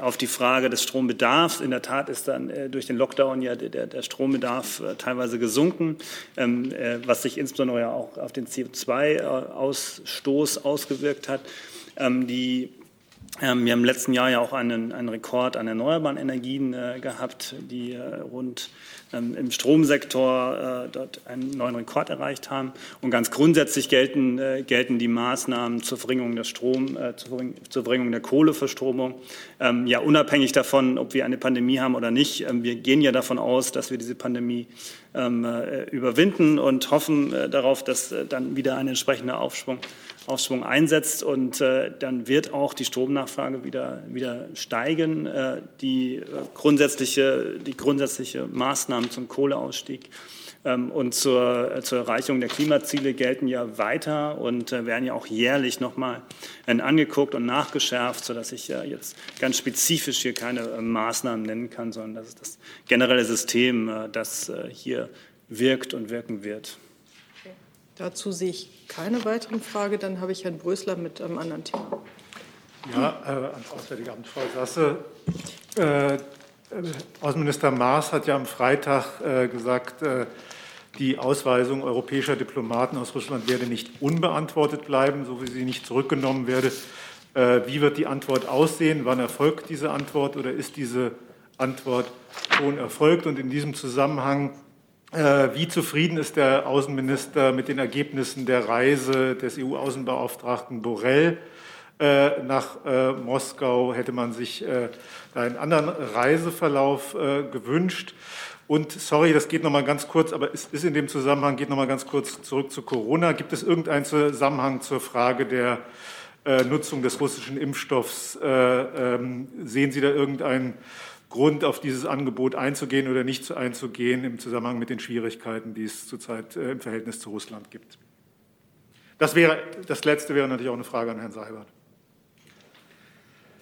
auf die Frage des Strombedarfs. In der Tat ist dann äh, durch den Lockdown ja der, der Strombedarf äh, teilweise gesunken, ähm, was sich insbesondere ja auch auf den CO2-Ausstoß ausgewirkt hat. Ähm, die wir haben im letzten Jahr ja auch einen, einen Rekord an erneuerbaren Energien äh, gehabt, die äh, rund ähm, im Stromsektor äh, dort einen neuen Rekord erreicht haben. Und ganz grundsätzlich gelten, äh, gelten die Maßnahmen zur Verringerung der Strom, äh, zur, Verringerung der Kohleverstromung. Ähm, ja, unabhängig davon, ob wir eine Pandemie haben oder nicht. Ähm, wir gehen ja davon aus, dass wir diese Pandemie ähm, überwinden und hoffen darauf, dass dann wieder ein entsprechender Aufschwung Aufschwung einsetzt und äh, dann wird auch die Stromnachfrage wieder, wieder steigen. Äh, die, äh, grundsätzliche, die grundsätzliche Maßnahmen zum Kohleausstieg ähm, und zur, zur Erreichung der Klimaziele gelten ja weiter und äh, werden ja auch jährlich nochmal äh, angeguckt und nachgeschärft, sodass ich äh, jetzt ganz spezifisch hier keine Maßnahmen nennen kann, sondern das ist das generelle System, das hier wirkt und wirken wird. Dazu sehe ich keine weiteren Fragen. Dann habe ich Herrn Brösler mit einem anderen Thema. Ja, äh, ans Auswärtige Amt, Frau Sasse. Äh, Außenminister Maas hat ja am Freitag äh, gesagt, äh, die Ausweisung europäischer Diplomaten aus Russland werde nicht unbeantwortet bleiben, so wie sie nicht zurückgenommen werde. Äh, wie wird die Antwort aussehen? Wann erfolgt diese Antwort oder ist diese Antwort schon erfolgt? Und in diesem Zusammenhang äh, wie zufrieden ist der Außenminister mit den Ergebnissen der Reise des EU-Außenbeauftragten Borrell äh, nach Moskau? Hätte man sich einen anderen Reiseverlauf gewünscht? Und sorry, das geht noch mal ganz kurz, aber es ist in dem Zusammenhang, geht noch mal ganz kurz zurück zu Corona. Gibt es irgendeinen Zusammenhang zur Frage der Nutzung des russischen Impfstoffs? Ähm, sehen Sie da irgendeinen Grund, auf dieses Angebot einzugehen oder nicht einzugehen im Zusammenhang mit den Schwierigkeiten, die es zurzeit äh, im Verhältnis zu Russland gibt. Das, wäre, das Letzte wäre natürlich auch eine Frage an Herrn Seibert.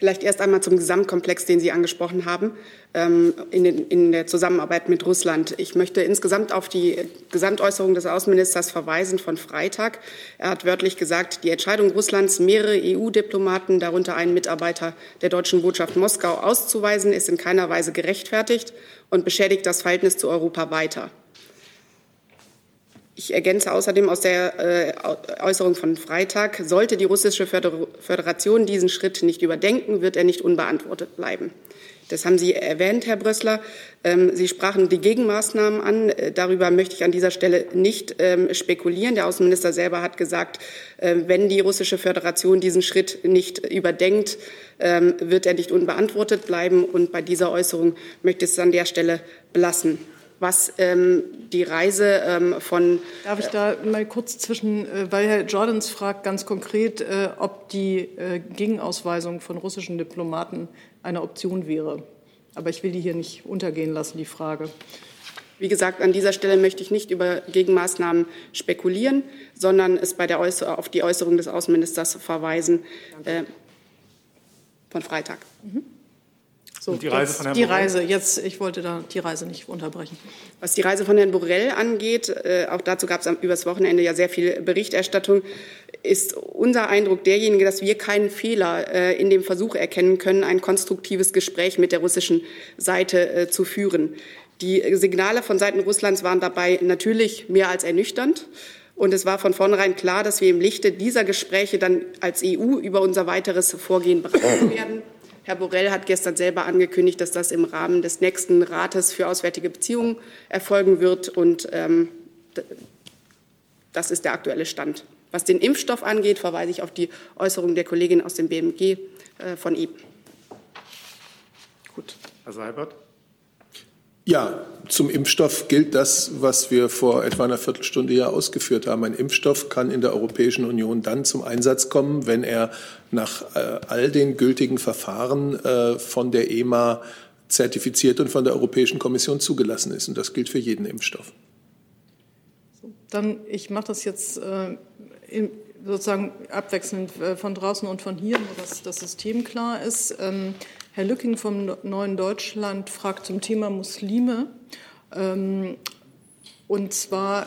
Vielleicht erst einmal zum Gesamtkomplex, den Sie angesprochen haben, ähm, in, der Zusammenarbeit mit Russland. Ich möchte insgesamt auf die Gesamtäußerung des Außenministers verweisen von Freitag. Er hat wörtlich gesagt, die Entscheidung Russlands, mehrere EU-Diplomaten, darunter einen Mitarbeiter der deutschen Botschaft Moskau, auszuweisen, ist in keiner Weise gerechtfertigt und beschädigt das Verhältnis zu Europa weiter. Ich ergänze außerdem aus der äh, Äußerung von Freitag, sollte die russische Föderation diesen Schritt nicht überdenken, wird er nicht unbeantwortet bleiben. Das haben Sie erwähnt, Herr Brössler. Ähm, Sie sprachen die Gegenmaßnahmen an. Äh, darüber möchte ich an dieser Stelle nicht ähm, spekulieren. Der Außenminister selber hat gesagt, äh, wenn die russische Föderation diesen Schritt nicht überdenkt, ähm, wird er nicht unbeantwortet bleiben. Und bei dieser Äußerung möchte ich es an der Stelle belassen was ähm, die Reise ähm, von. Darf ich da mal kurz zwischen, äh, weil Herr Jordans fragt ganz konkret, äh, ob die äh, Gegenausweisung von russischen Diplomaten eine Option wäre. Aber ich will die hier nicht untergehen lassen, die Frage. Wie gesagt, an dieser Stelle möchte ich nicht über Gegenmaßnahmen spekulieren, sondern es bei der Äußer auf die Äußerung des Außenministers verweisen äh, von Freitag. Mhm. So, die Reise von Herrn Die Borrell? Reise, jetzt, ich wollte da die Reise nicht unterbrechen. Was die Reise von Herrn Borrell angeht, äh, auch dazu gab es übers Wochenende ja sehr viel Berichterstattung, ist unser Eindruck derjenige, dass wir keinen Fehler äh, in dem Versuch erkennen können, ein konstruktives Gespräch mit der russischen Seite äh, zu führen. Die Signale von Seiten Russlands waren dabei natürlich mehr als ernüchternd. Und es war von vornherein klar, dass wir im Lichte dieser Gespräche dann als EU über unser weiteres Vorgehen beraten werden. Herr Borrell hat gestern selber angekündigt, dass das im Rahmen des nächsten Rates für Auswärtige Beziehungen erfolgen wird. Und ähm, das ist der aktuelle Stand. Was den Impfstoff angeht, verweise ich auf die Äußerung der Kollegin aus dem BMG äh, von eben. Gut. Herr Seibert. Ja, zum Impfstoff gilt das, was wir vor etwa einer Viertelstunde ja ausgeführt haben. Ein Impfstoff kann in der Europäischen Union dann zum Einsatz kommen, wenn er nach äh, all den gültigen Verfahren äh, von der EMA zertifiziert und von der Europäischen Kommission zugelassen ist. Und das gilt für jeden Impfstoff. Dann, ich mache das jetzt äh, in, sozusagen abwechselnd äh, von draußen und von hier, dass das System klar ist. Ähm, Herr Lücking vom Neuen Deutschland fragt zum Thema Muslime. Ähm, und zwar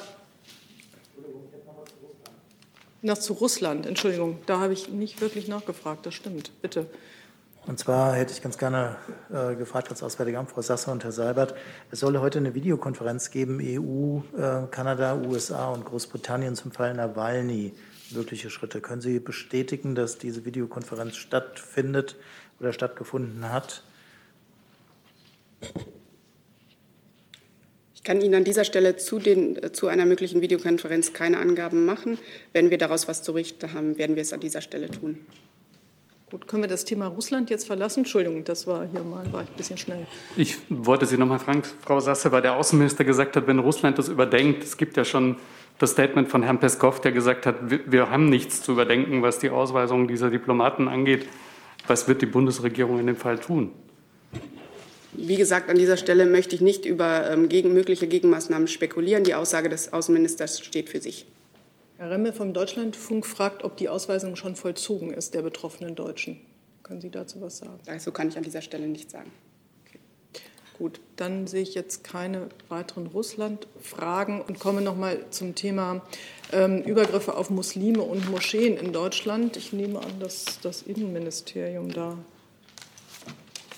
nach zu Russland, Entschuldigung, da habe ich nicht wirklich nachgefragt, das stimmt, bitte. Und zwar hätte ich ganz gerne äh, gefragt als Auswärtiger Amt, Frau Sasser und Herr Seibert. Es solle heute eine Videokonferenz geben, EU, äh, Kanada, USA und Großbritannien zum Fall Nawalny. Mögliche Schritte. Können Sie bestätigen, dass diese Videokonferenz stattfindet oder stattgefunden hat. Ich kann Ihnen an dieser Stelle zu, den, zu einer möglichen Videokonferenz keine Angaben machen. Wenn wir daraus was zu richten haben, werden wir es an dieser Stelle tun. Gut, können wir das Thema Russland jetzt verlassen? Entschuldigung, das war hier mal war ich ein bisschen schnell. Ich wollte Sie noch mal fragen, Frau Sasse, weil der Außenminister gesagt hat, wenn Russland das überdenkt, es gibt ja schon das Statement von Herrn Peskov, der gesagt hat, wir haben nichts zu überdenken, was die Ausweisung dieser Diplomaten angeht. Was wird die Bundesregierung in dem Fall tun? Wie gesagt, an dieser Stelle möchte ich nicht über ähm, gegen, mögliche Gegenmaßnahmen spekulieren. Die Aussage des Außenministers steht für sich. Herr Remme vom Deutschlandfunk fragt, ob die Ausweisung schon vollzogen ist der betroffenen Deutschen. Können Sie dazu was sagen? Dazu kann ich an dieser Stelle nichts sagen. Gut, dann sehe ich jetzt keine weiteren Russland-Fragen und komme noch mal zum Thema ähm, Übergriffe auf Muslime und Moscheen in Deutschland. Ich nehme an, dass das Innenministerium da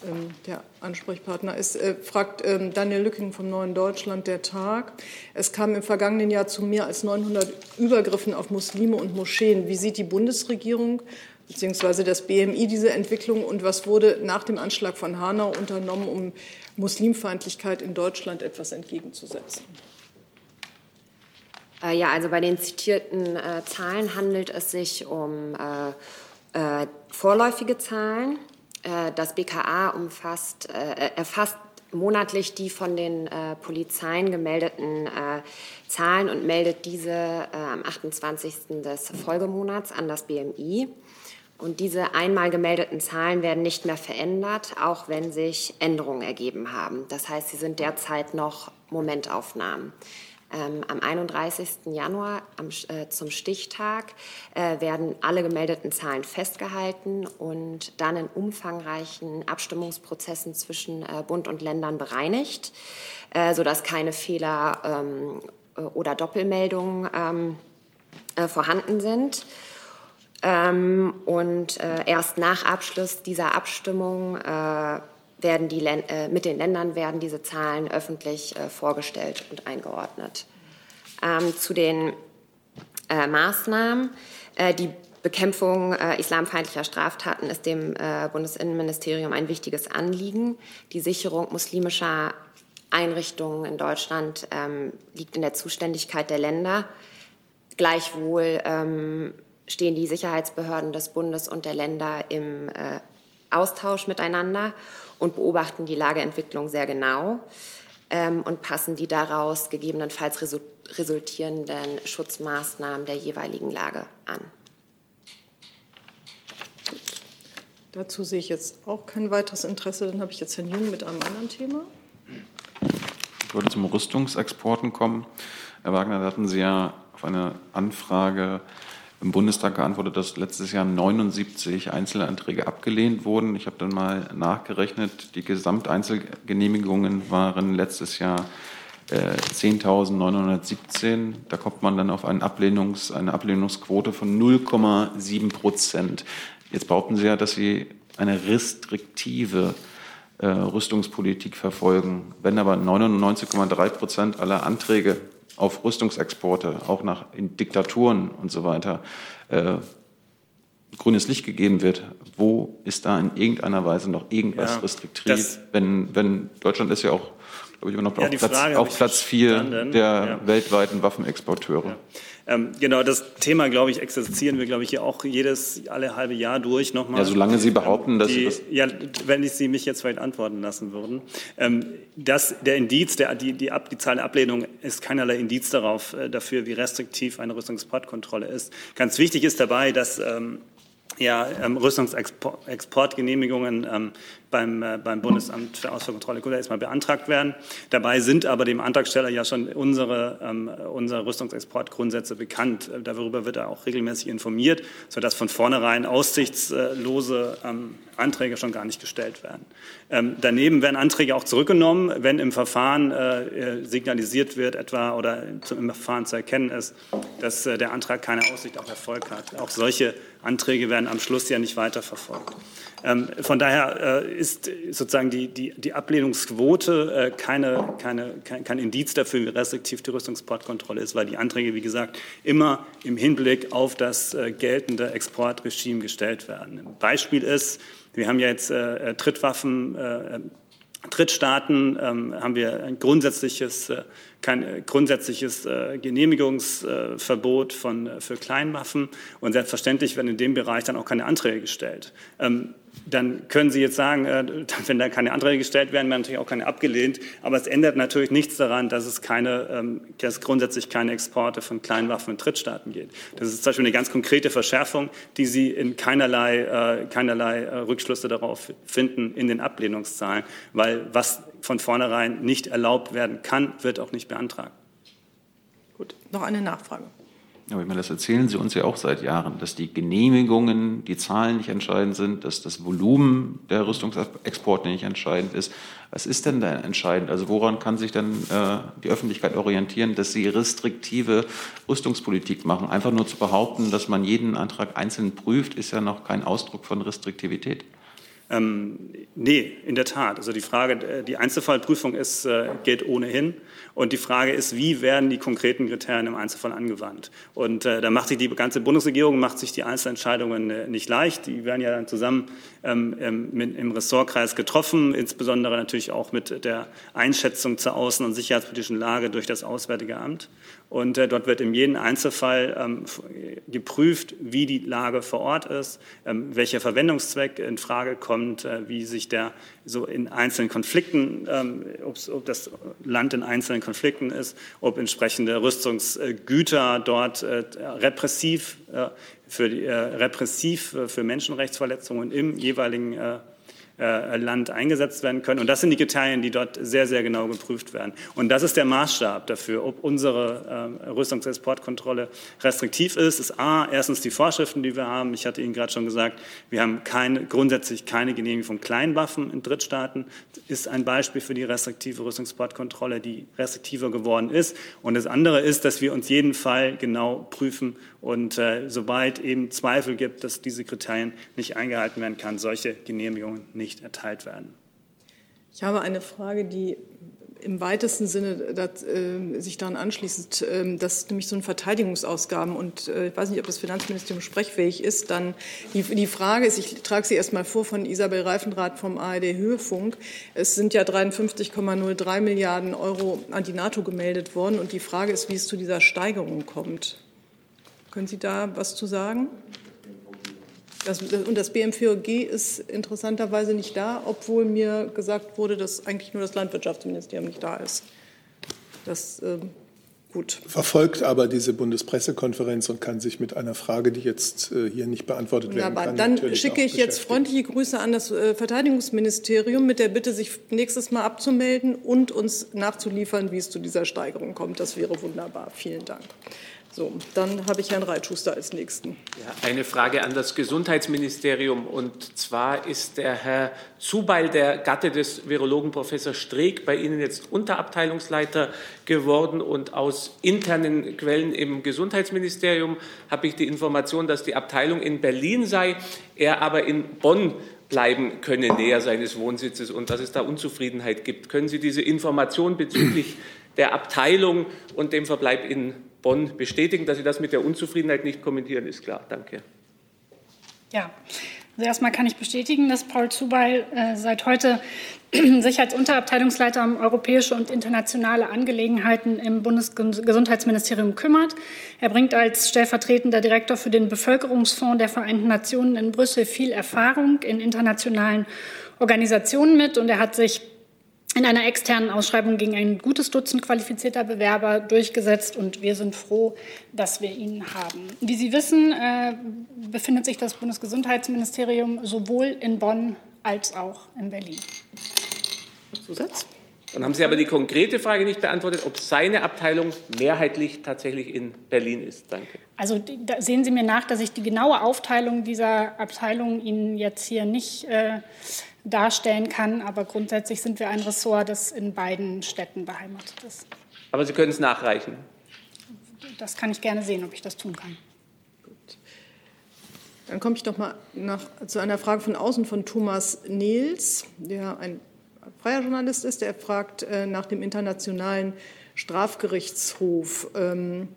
ähm, der Ansprechpartner ist. Äh, fragt ähm, Daniel Lücking vom Neuen Deutschland der Tag. Es kam im vergangenen Jahr zu mehr als 900 Übergriffen auf Muslime und Moscheen. Wie sieht die Bundesregierung beziehungsweise das BMI diese Entwicklung und was wurde nach dem Anschlag von Hanau unternommen, um Muslimfeindlichkeit in Deutschland etwas entgegenzusetzen? Äh, ja, also bei den zitierten äh, Zahlen handelt es sich um äh, äh vorläufige Zahlen. Äh, das BKA umfasst, erfasst monatlich die von den äh, Polizeien gemeldeten äh, Zahlen und meldet diese äh, am 28. des Folgemonats an das BMI. Und diese einmal gemeldeten Zahlen werden nicht mehr verändert, auch wenn sich Änderungen ergeben haben. Das heißt, sie sind derzeit noch Momentaufnahmen. Ähm, am 31. Januar am, äh, zum Stichtag äh, werden alle gemeldeten Zahlen festgehalten und dann in umfangreichen Abstimmungsprozessen zwischen äh, Bund und Ländern bereinigt, äh, sodass keine Fehler ähm, oder Doppelmeldungen ähm, äh, vorhanden sind. Ähm, und äh, erst nach Abschluss dieser Abstimmung äh, werden die äh, mit den Ländern werden diese Zahlen öffentlich äh, vorgestellt und eingeordnet. Ähm, zu den äh, Maßnahmen. Äh, die Bekämpfung islamfeindlicher Straftaten ist dem Bundesinnenministerium ein wichtiges Anliegen. Die Sicherung muslimischer Einrichtungen in Deutschland ähm, liegt in der Zuständigkeit der Länder. Gleichwohl ähm, stehen die Sicherheitsbehörden des Bundes und der Länder im äh, Austausch miteinander und beobachten die Lageentwicklung sehr genau ähm, und passen die daraus gegebenenfalls resultierenden Schutzmaßnahmen der jeweiligen Lage an. Dazu sehe ich jetzt auch kein weiteres Interesse. Dann habe ich jetzt Herrn Jung mit einem anderen Thema. Ich wollte zum Rüstungsexporten kommen. Herr Wagner, da hatten Sie ja auf eine Anfrage im Bundestag geantwortet, dass letztes Jahr 79 Einzelanträge abgelehnt wurden. Ich habe dann mal nachgerechnet, die Gesamteinzelgenehmigungen waren letztes Jahr 10.917. Äh, da kommt man dann auf eine, Ablehnungs-, eine Ablehnungsquote von 0,7 Prozent. Jetzt behaupten Sie ja, dass Sie eine restriktive äh, Rüstungspolitik verfolgen. Wenn aber 99,3 Prozent aller Anträge auf Rüstungsexporte, auch nach in Diktaturen und so weiter, äh, grünes Licht gegeben wird, wo ist da in irgendeiner Weise noch irgendwas ja, restriktiv? Wenn, wenn Deutschland ist ja auch glaube ich, immer noch ja, auf, Platz, auf Platz vier der ja. weltweiten Waffenexporteure. Ähm, genau, das Thema, glaube ich, exerzieren wir, glaube ich, hier auch jedes, alle halbe Jahr durch nochmal. Ja, solange Sie behaupten, dass die, das Ja, wenn ich Sie mich jetzt vielleicht antworten lassen würden. Ähm, das, der Indiz, der, die, die, Ab, die Zahl der Ablehnung ist keinerlei Indiz darauf, äh, dafür, wie restriktiv eine Rüstungsportkontrolle ist. Ganz wichtig ist dabei, dass ähm, ja, ähm, Rüstungsexportgenehmigungen ähm, beim, äh, beim Bundesamt für Ausfuhrkontrolle erstmal beantragt werden. Dabei sind aber dem Antragsteller ja schon unsere, ähm, unsere Rüstungsexportgrundsätze bekannt. Äh, darüber wird er auch regelmäßig informiert, sodass von vornherein aussichtslose ähm, Anträge schon gar nicht gestellt werden. Ähm, daneben werden Anträge auch zurückgenommen, wenn im Verfahren äh, äh signalisiert wird, etwa oder im Verfahren zu erkennen ist, dass äh, der Antrag keine Aussicht auf Erfolg hat. Auch solche Anträge werden am Schluss ja nicht weiterverfolgt. Ähm, von daher äh, ist sozusagen die, die, die Ablehnungsquote äh, keine, keine, kein, kein Indiz dafür, wie restriktiv die Rüstungsportkontrolle ist, weil die Anträge, wie gesagt, immer im Hinblick auf das äh, geltende Exportregime gestellt werden. Ein Beispiel ist, wir haben ja jetzt Trittwaffen, Drittstaaten, ähm, haben wir ein grundsätzliches kein grundsätzliches Genehmigungsverbot von, für Kleinwaffen. Und selbstverständlich werden in dem Bereich dann auch keine Anträge gestellt. Ähm, dann können Sie jetzt sagen, äh, wenn da keine Anträge gestellt werden, werden natürlich auch keine abgelehnt. Aber es ändert natürlich nichts daran, dass es keine, ähm, dass grundsätzlich keine Exporte von Kleinwaffen in Drittstaaten geht. Das ist zum Beispiel eine ganz konkrete Verschärfung, die Sie in keinerlei, äh, keinerlei äh, Rückschlüsse darauf finden in den Ablehnungszahlen, weil was von vornherein nicht erlaubt werden kann, wird auch nicht beantragt. Gut, noch eine Nachfrage. Aber ich meine, das erzählen Sie uns ja auch seit Jahren, dass die Genehmigungen, die Zahlen nicht entscheidend sind, dass das Volumen der Rüstungsexporte nicht entscheidend ist. Was ist denn da entscheidend? Also woran kann sich dann äh, die Öffentlichkeit orientieren, dass sie restriktive Rüstungspolitik machen? Einfach nur zu behaupten, dass man jeden Antrag einzeln prüft, ist ja noch kein Ausdruck von Restriktivität. Ähm, nee, in der Tat. Also die Frage, äh, die Einzelfallprüfung ist, äh, geht ohnehin. Und die Frage ist, wie werden die konkreten Kriterien im Einzelfall angewandt? Und äh, da macht sich die ganze Bundesregierung macht sich die Einzelentscheidungen äh, nicht leicht. Die werden ja dann zusammen im Ressortkreis getroffen, insbesondere natürlich auch mit der Einschätzung zur außen- und sicherheitspolitischen Lage durch das Auswärtige Amt. Und äh, dort wird in jedem Einzelfall ähm, geprüft, wie die Lage vor Ort ist, ähm, welcher Verwendungszweck in Frage kommt, äh, wie sich der so in einzelnen Konflikten, ähm, ob das Land in einzelnen Konflikten ist, ob entsprechende Rüstungsgüter dort äh, repressiv für, die, äh, repressiv für Menschenrechtsverletzungen im jeweiligen äh, Land eingesetzt werden können. Und das sind die Kriterien, die dort sehr, sehr genau geprüft werden. Und das ist der Maßstab dafür, ob unsere äh, Rüstungsexportkontrolle restriktiv ist. Ist A, erstens die Vorschriften, die wir haben. Ich hatte Ihnen gerade schon gesagt, wir haben keine, grundsätzlich keine Genehmigung von Kleinwaffen in Drittstaaten. Das ist ein Beispiel für die restriktive Rüstungsportkontrolle, die restriktiver geworden ist. Und das andere ist, dass wir uns jeden Fall genau prüfen und äh, sobald eben Zweifel gibt, dass diese Kriterien nicht eingehalten werden kann, solche Genehmigungen nicht erteilt werden. Ich habe eine Frage, die im weitesten Sinne das, äh, sich daran anschließt, äh, dass nämlich so ein Verteidigungsausgaben und äh, ich weiß nicht, ob das Finanzministerium sprechfähig ist, dann die, die Frage ist, ich trage sie erst mal vor von Isabel Reifenrath vom ARD Höhefunk. Es sind ja 53,03 Milliarden Euro an die NATO gemeldet worden und die Frage ist, wie es zu dieser Steigerung kommt. Können Sie da was zu sagen? Das, und das BMVG ist interessanterweise nicht da, obwohl mir gesagt wurde, dass eigentlich nur das Landwirtschaftsministerium nicht da ist. Das äh, gut. Verfolgt aber diese Bundespressekonferenz und kann sich mit einer Frage, die jetzt äh, hier nicht beantwortet Wunderbar. werden kann. Dann schicke ich jetzt freundliche Grüße an das äh, Verteidigungsministerium mit der Bitte, sich nächstes Mal abzumelden und uns nachzuliefern, wie es zu dieser Steigerung kommt. Das wäre wunderbar. Vielen Dank. So, dann habe ich Herrn Reitschuster als Nächsten. Ja, eine Frage an das Gesundheitsministerium. Und zwar ist der Herr Zubeil, der Gatte des Virologen Professor Streeck, bei Ihnen jetzt Unterabteilungsleiter geworden. Und aus internen Quellen im Gesundheitsministerium habe ich die Information, dass die Abteilung in Berlin sei, er aber in Bonn bleiben könne, näher seines Wohnsitzes und dass es da Unzufriedenheit gibt. Können Sie diese Information bezüglich der Abteilung und dem Verbleib in Bonn bestätigen. Dass Sie das mit der Unzufriedenheit nicht kommentieren, ist klar. Danke. Ja, also erstmal kann ich bestätigen, dass Paul Zubeil äh, seit heute sich als Unterabteilungsleiter um europäische und internationale Angelegenheiten im Bundesgesundheitsministerium kümmert. Er bringt als stellvertretender Direktor für den Bevölkerungsfonds der Vereinten Nationen in Brüssel viel Erfahrung in internationalen Organisationen mit und er hat sich in einer externen Ausschreibung gegen ein gutes Dutzend qualifizierter Bewerber durchgesetzt und wir sind froh, dass wir ihn haben. Wie Sie wissen, äh, befindet sich das Bundesgesundheitsministerium sowohl in Bonn als auch in Berlin. Zusatz? Dann haben Sie aber die konkrete Frage nicht beantwortet, ob seine Abteilung mehrheitlich tatsächlich in Berlin ist. Danke. Also sehen Sie mir nach, dass ich die genaue Aufteilung dieser Abteilung Ihnen jetzt hier nicht äh, darstellen kann. Aber grundsätzlich sind wir ein Ressort, das in beiden Städten beheimatet ist. Aber Sie können es nachreichen. Das kann ich gerne sehen, ob ich das tun kann. Dann komme ich noch mal nach, zu einer Frage von außen von Thomas Nils, der ein freier Journalist ist. Der fragt äh, nach dem Internationalen Strafgerichtshof. Ähm,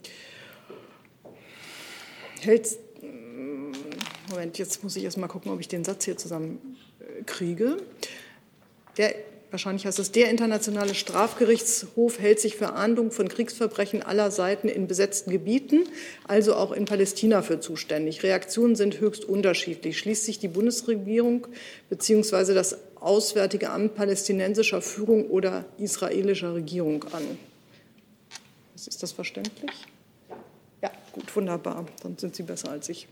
hält, Moment, jetzt muss ich erst mal gucken, ob ich den Satz hier zusammen kriege. Der, wahrscheinlich heißt es, der Internationale Strafgerichtshof hält sich für Ahndung von Kriegsverbrechen aller Seiten in besetzten Gebieten, also auch in Palästina, für zuständig. Reaktionen sind höchst unterschiedlich. Schließt sich die Bundesregierung bzw. das Auswärtige Amt palästinensischer Führung oder israelischer Regierung an? Ist das verständlich? Ja, gut, wunderbar. Dann sind Sie besser als ich.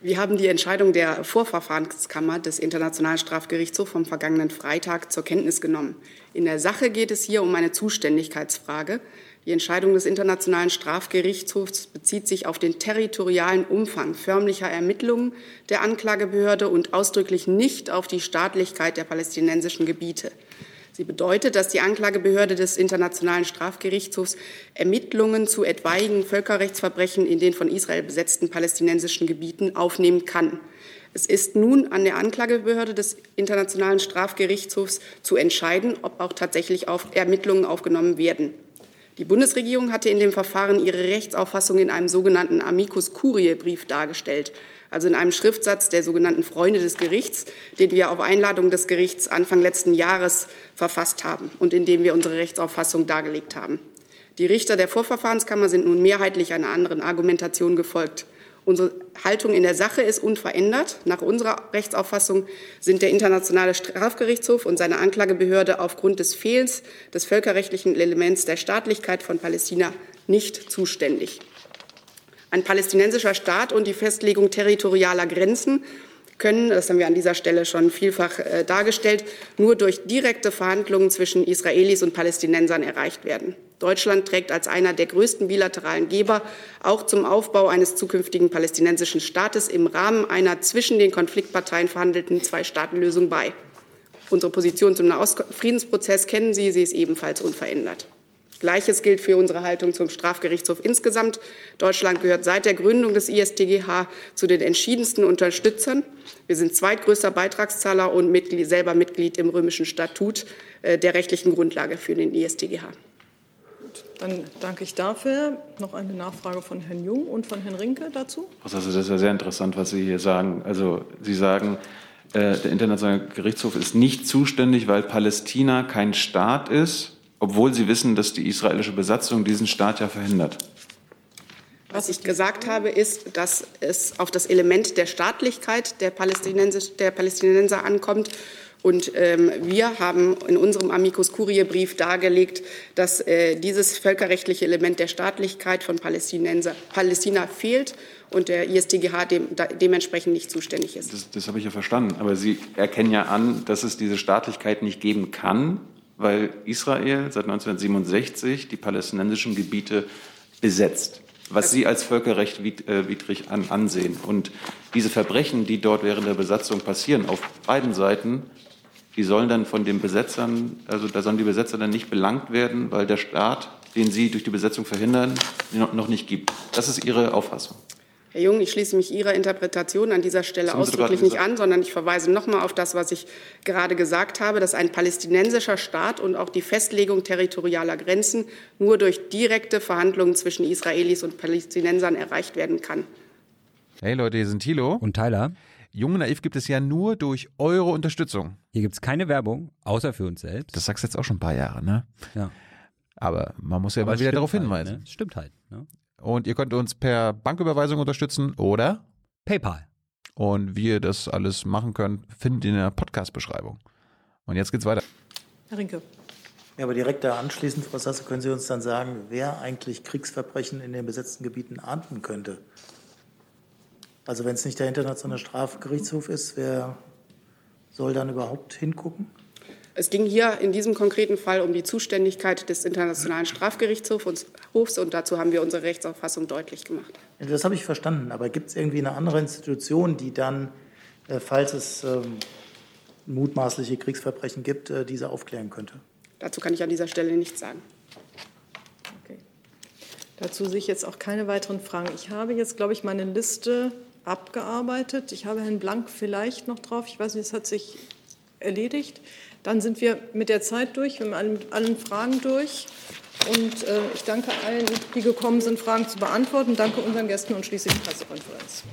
Wir haben die Entscheidung der Vorverfahrenskammer des Internationalen Strafgerichtshofs vom vergangenen Freitag zur Kenntnis genommen. In der Sache geht es hier um eine Zuständigkeitsfrage. Die Entscheidung des Internationalen Strafgerichtshofs bezieht sich auf den territorialen Umfang förmlicher Ermittlungen der Anklagebehörde und ausdrücklich nicht auf die Staatlichkeit der palästinensischen Gebiete. Sie bedeutet, dass die Anklagebehörde des Internationalen Strafgerichtshofs Ermittlungen zu etwaigen Völkerrechtsverbrechen in den von Israel besetzten palästinensischen Gebieten aufnehmen kann. Es ist nun an der Anklagebehörde des Internationalen Strafgerichtshofs zu entscheiden, ob auch tatsächlich auf Ermittlungen aufgenommen werden. Die Bundesregierung hatte in dem Verfahren ihre Rechtsauffassung in einem sogenannten Amicus Curiae Brief dargestellt also in einem Schriftsatz der sogenannten Freunde des Gerichts, den wir auf Einladung des Gerichts Anfang letzten Jahres verfasst haben und in dem wir unsere Rechtsauffassung dargelegt haben. Die Richter der Vorverfahrenskammer sind nun mehrheitlich einer anderen Argumentation gefolgt. Unsere Haltung in der Sache ist unverändert. Nach unserer Rechtsauffassung sind der Internationale Strafgerichtshof und seine Anklagebehörde aufgrund des Fehlens des völkerrechtlichen Elements der Staatlichkeit von Palästina nicht zuständig. Ein palästinensischer Staat und die Festlegung territorialer Grenzen können, das haben wir an dieser Stelle schon vielfach äh, dargestellt, nur durch direkte Verhandlungen zwischen Israelis und Palästinensern erreicht werden. Deutschland trägt als einer der größten bilateralen Geber auch zum Aufbau eines zukünftigen palästinensischen Staates im Rahmen einer zwischen den Konfliktparteien verhandelten Zwei-Staaten-Lösung bei. Unsere Position zum Friedensprozess kennen Sie, sie ist ebenfalls unverändert. Gleiches gilt für unsere Haltung zum Strafgerichtshof insgesamt. Deutschland gehört seit der Gründung des IStGH zu den entschiedensten Unterstützern. Wir sind zweitgrößter Beitragszahler und Mitglied, selber Mitglied im römischen Statut äh, der rechtlichen Grundlage für den IStGH. Dann danke ich dafür. Noch eine Nachfrage von Herrn Jung und von Herrn Rinke dazu. Also das ist ja sehr interessant, was Sie hier sagen. Also Sie sagen, äh, der Internationale Gerichtshof ist nicht zuständig, weil Palästina kein Staat ist obwohl Sie wissen, dass die israelische Besatzung diesen Staat ja verhindert. Was ich gesagt habe, ist, dass es auf das Element der Staatlichkeit der, der Palästinenser ankommt. Und ähm, wir haben in unserem Amicus Curiae Brief dargelegt, dass äh, dieses völkerrechtliche Element der Staatlichkeit von Palästina fehlt und der ISTGH dem, da, dementsprechend nicht zuständig ist. Das, das habe ich ja verstanden. Aber Sie erkennen ja an, dass es diese Staatlichkeit nicht geben kann, weil Israel seit 1967 die palästinensischen Gebiete besetzt. was Sie als völkerrechtwidrig an, ansehen. Und diese Verbrechen, die dort während der Besatzung passieren, auf beiden Seiten, die sollen dann von den Besetzern, also da sollen die Besetzer dann nicht belangt werden, weil der Staat, den sie durch die Besetzung verhindern, noch nicht gibt. Das ist Ihre Auffassung. Herr Jung, ich schließe mich Ihrer Interpretation an dieser Stelle ausdrücklich nicht an, sondern ich verweise noch mal auf das, was ich gerade gesagt habe, dass ein palästinensischer Staat und auch die Festlegung territorialer Grenzen nur durch direkte Verhandlungen zwischen Israelis und Palästinensern erreicht werden kann. Hey Leute, hier sind Thilo und Tyler. Jung und Naiv gibt es ja nur durch eure Unterstützung. Hier gibt es keine Werbung, außer für uns selbst. Das sagst du jetzt auch schon ein paar Jahre, ne? Ja. Aber man muss ja Aber mal wieder darauf hinweisen. Halt, ne? Stimmt halt. Ne? Und ihr könnt uns per Banküberweisung unterstützen oder PayPal. Und wie ihr das alles machen könnt, findet ihr in der Podcast-Beschreibung. Und jetzt geht's weiter. Herr Rinke. Ja, aber direkt da anschließend, Frau Sasse, können Sie uns dann sagen, wer eigentlich Kriegsverbrechen in den besetzten Gebieten ahnden könnte? Also wenn es nicht der Internationale Strafgerichtshof ist, wer soll dann überhaupt hingucken? Es ging hier in diesem konkreten Fall um die Zuständigkeit des Internationalen Strafgerichtshofs und dazu haben wir unsere Rechtsauffassung deutlich gemacht. Das habe ich verstanden. Aber gibt es irgendwie eine andere Institution, die dann, äh, falls es ähm, mutmaßliche Kriegsverbrechen gibt, äh, diese aufklären könnte? Dazu kann ich an dieser Stelle nichts sagen. Okay. Dazu sehe ich jetzt auch keine weiteren Fragen. Ich habe jetzt, glaube ich, meine Liste abgearbeitet. Ich habe Herrn Blank vielleicht noch drauf. Ich weiß nicht, es hat sich erledigt. Dann sind wir mit der Zeit durch, wir haben mit allen Fragen durch. Und äh, ich danke allen, die gekommen sind, Fragen zu beantworten. Danke unseren Gästen und schließe die Pressekonferenz.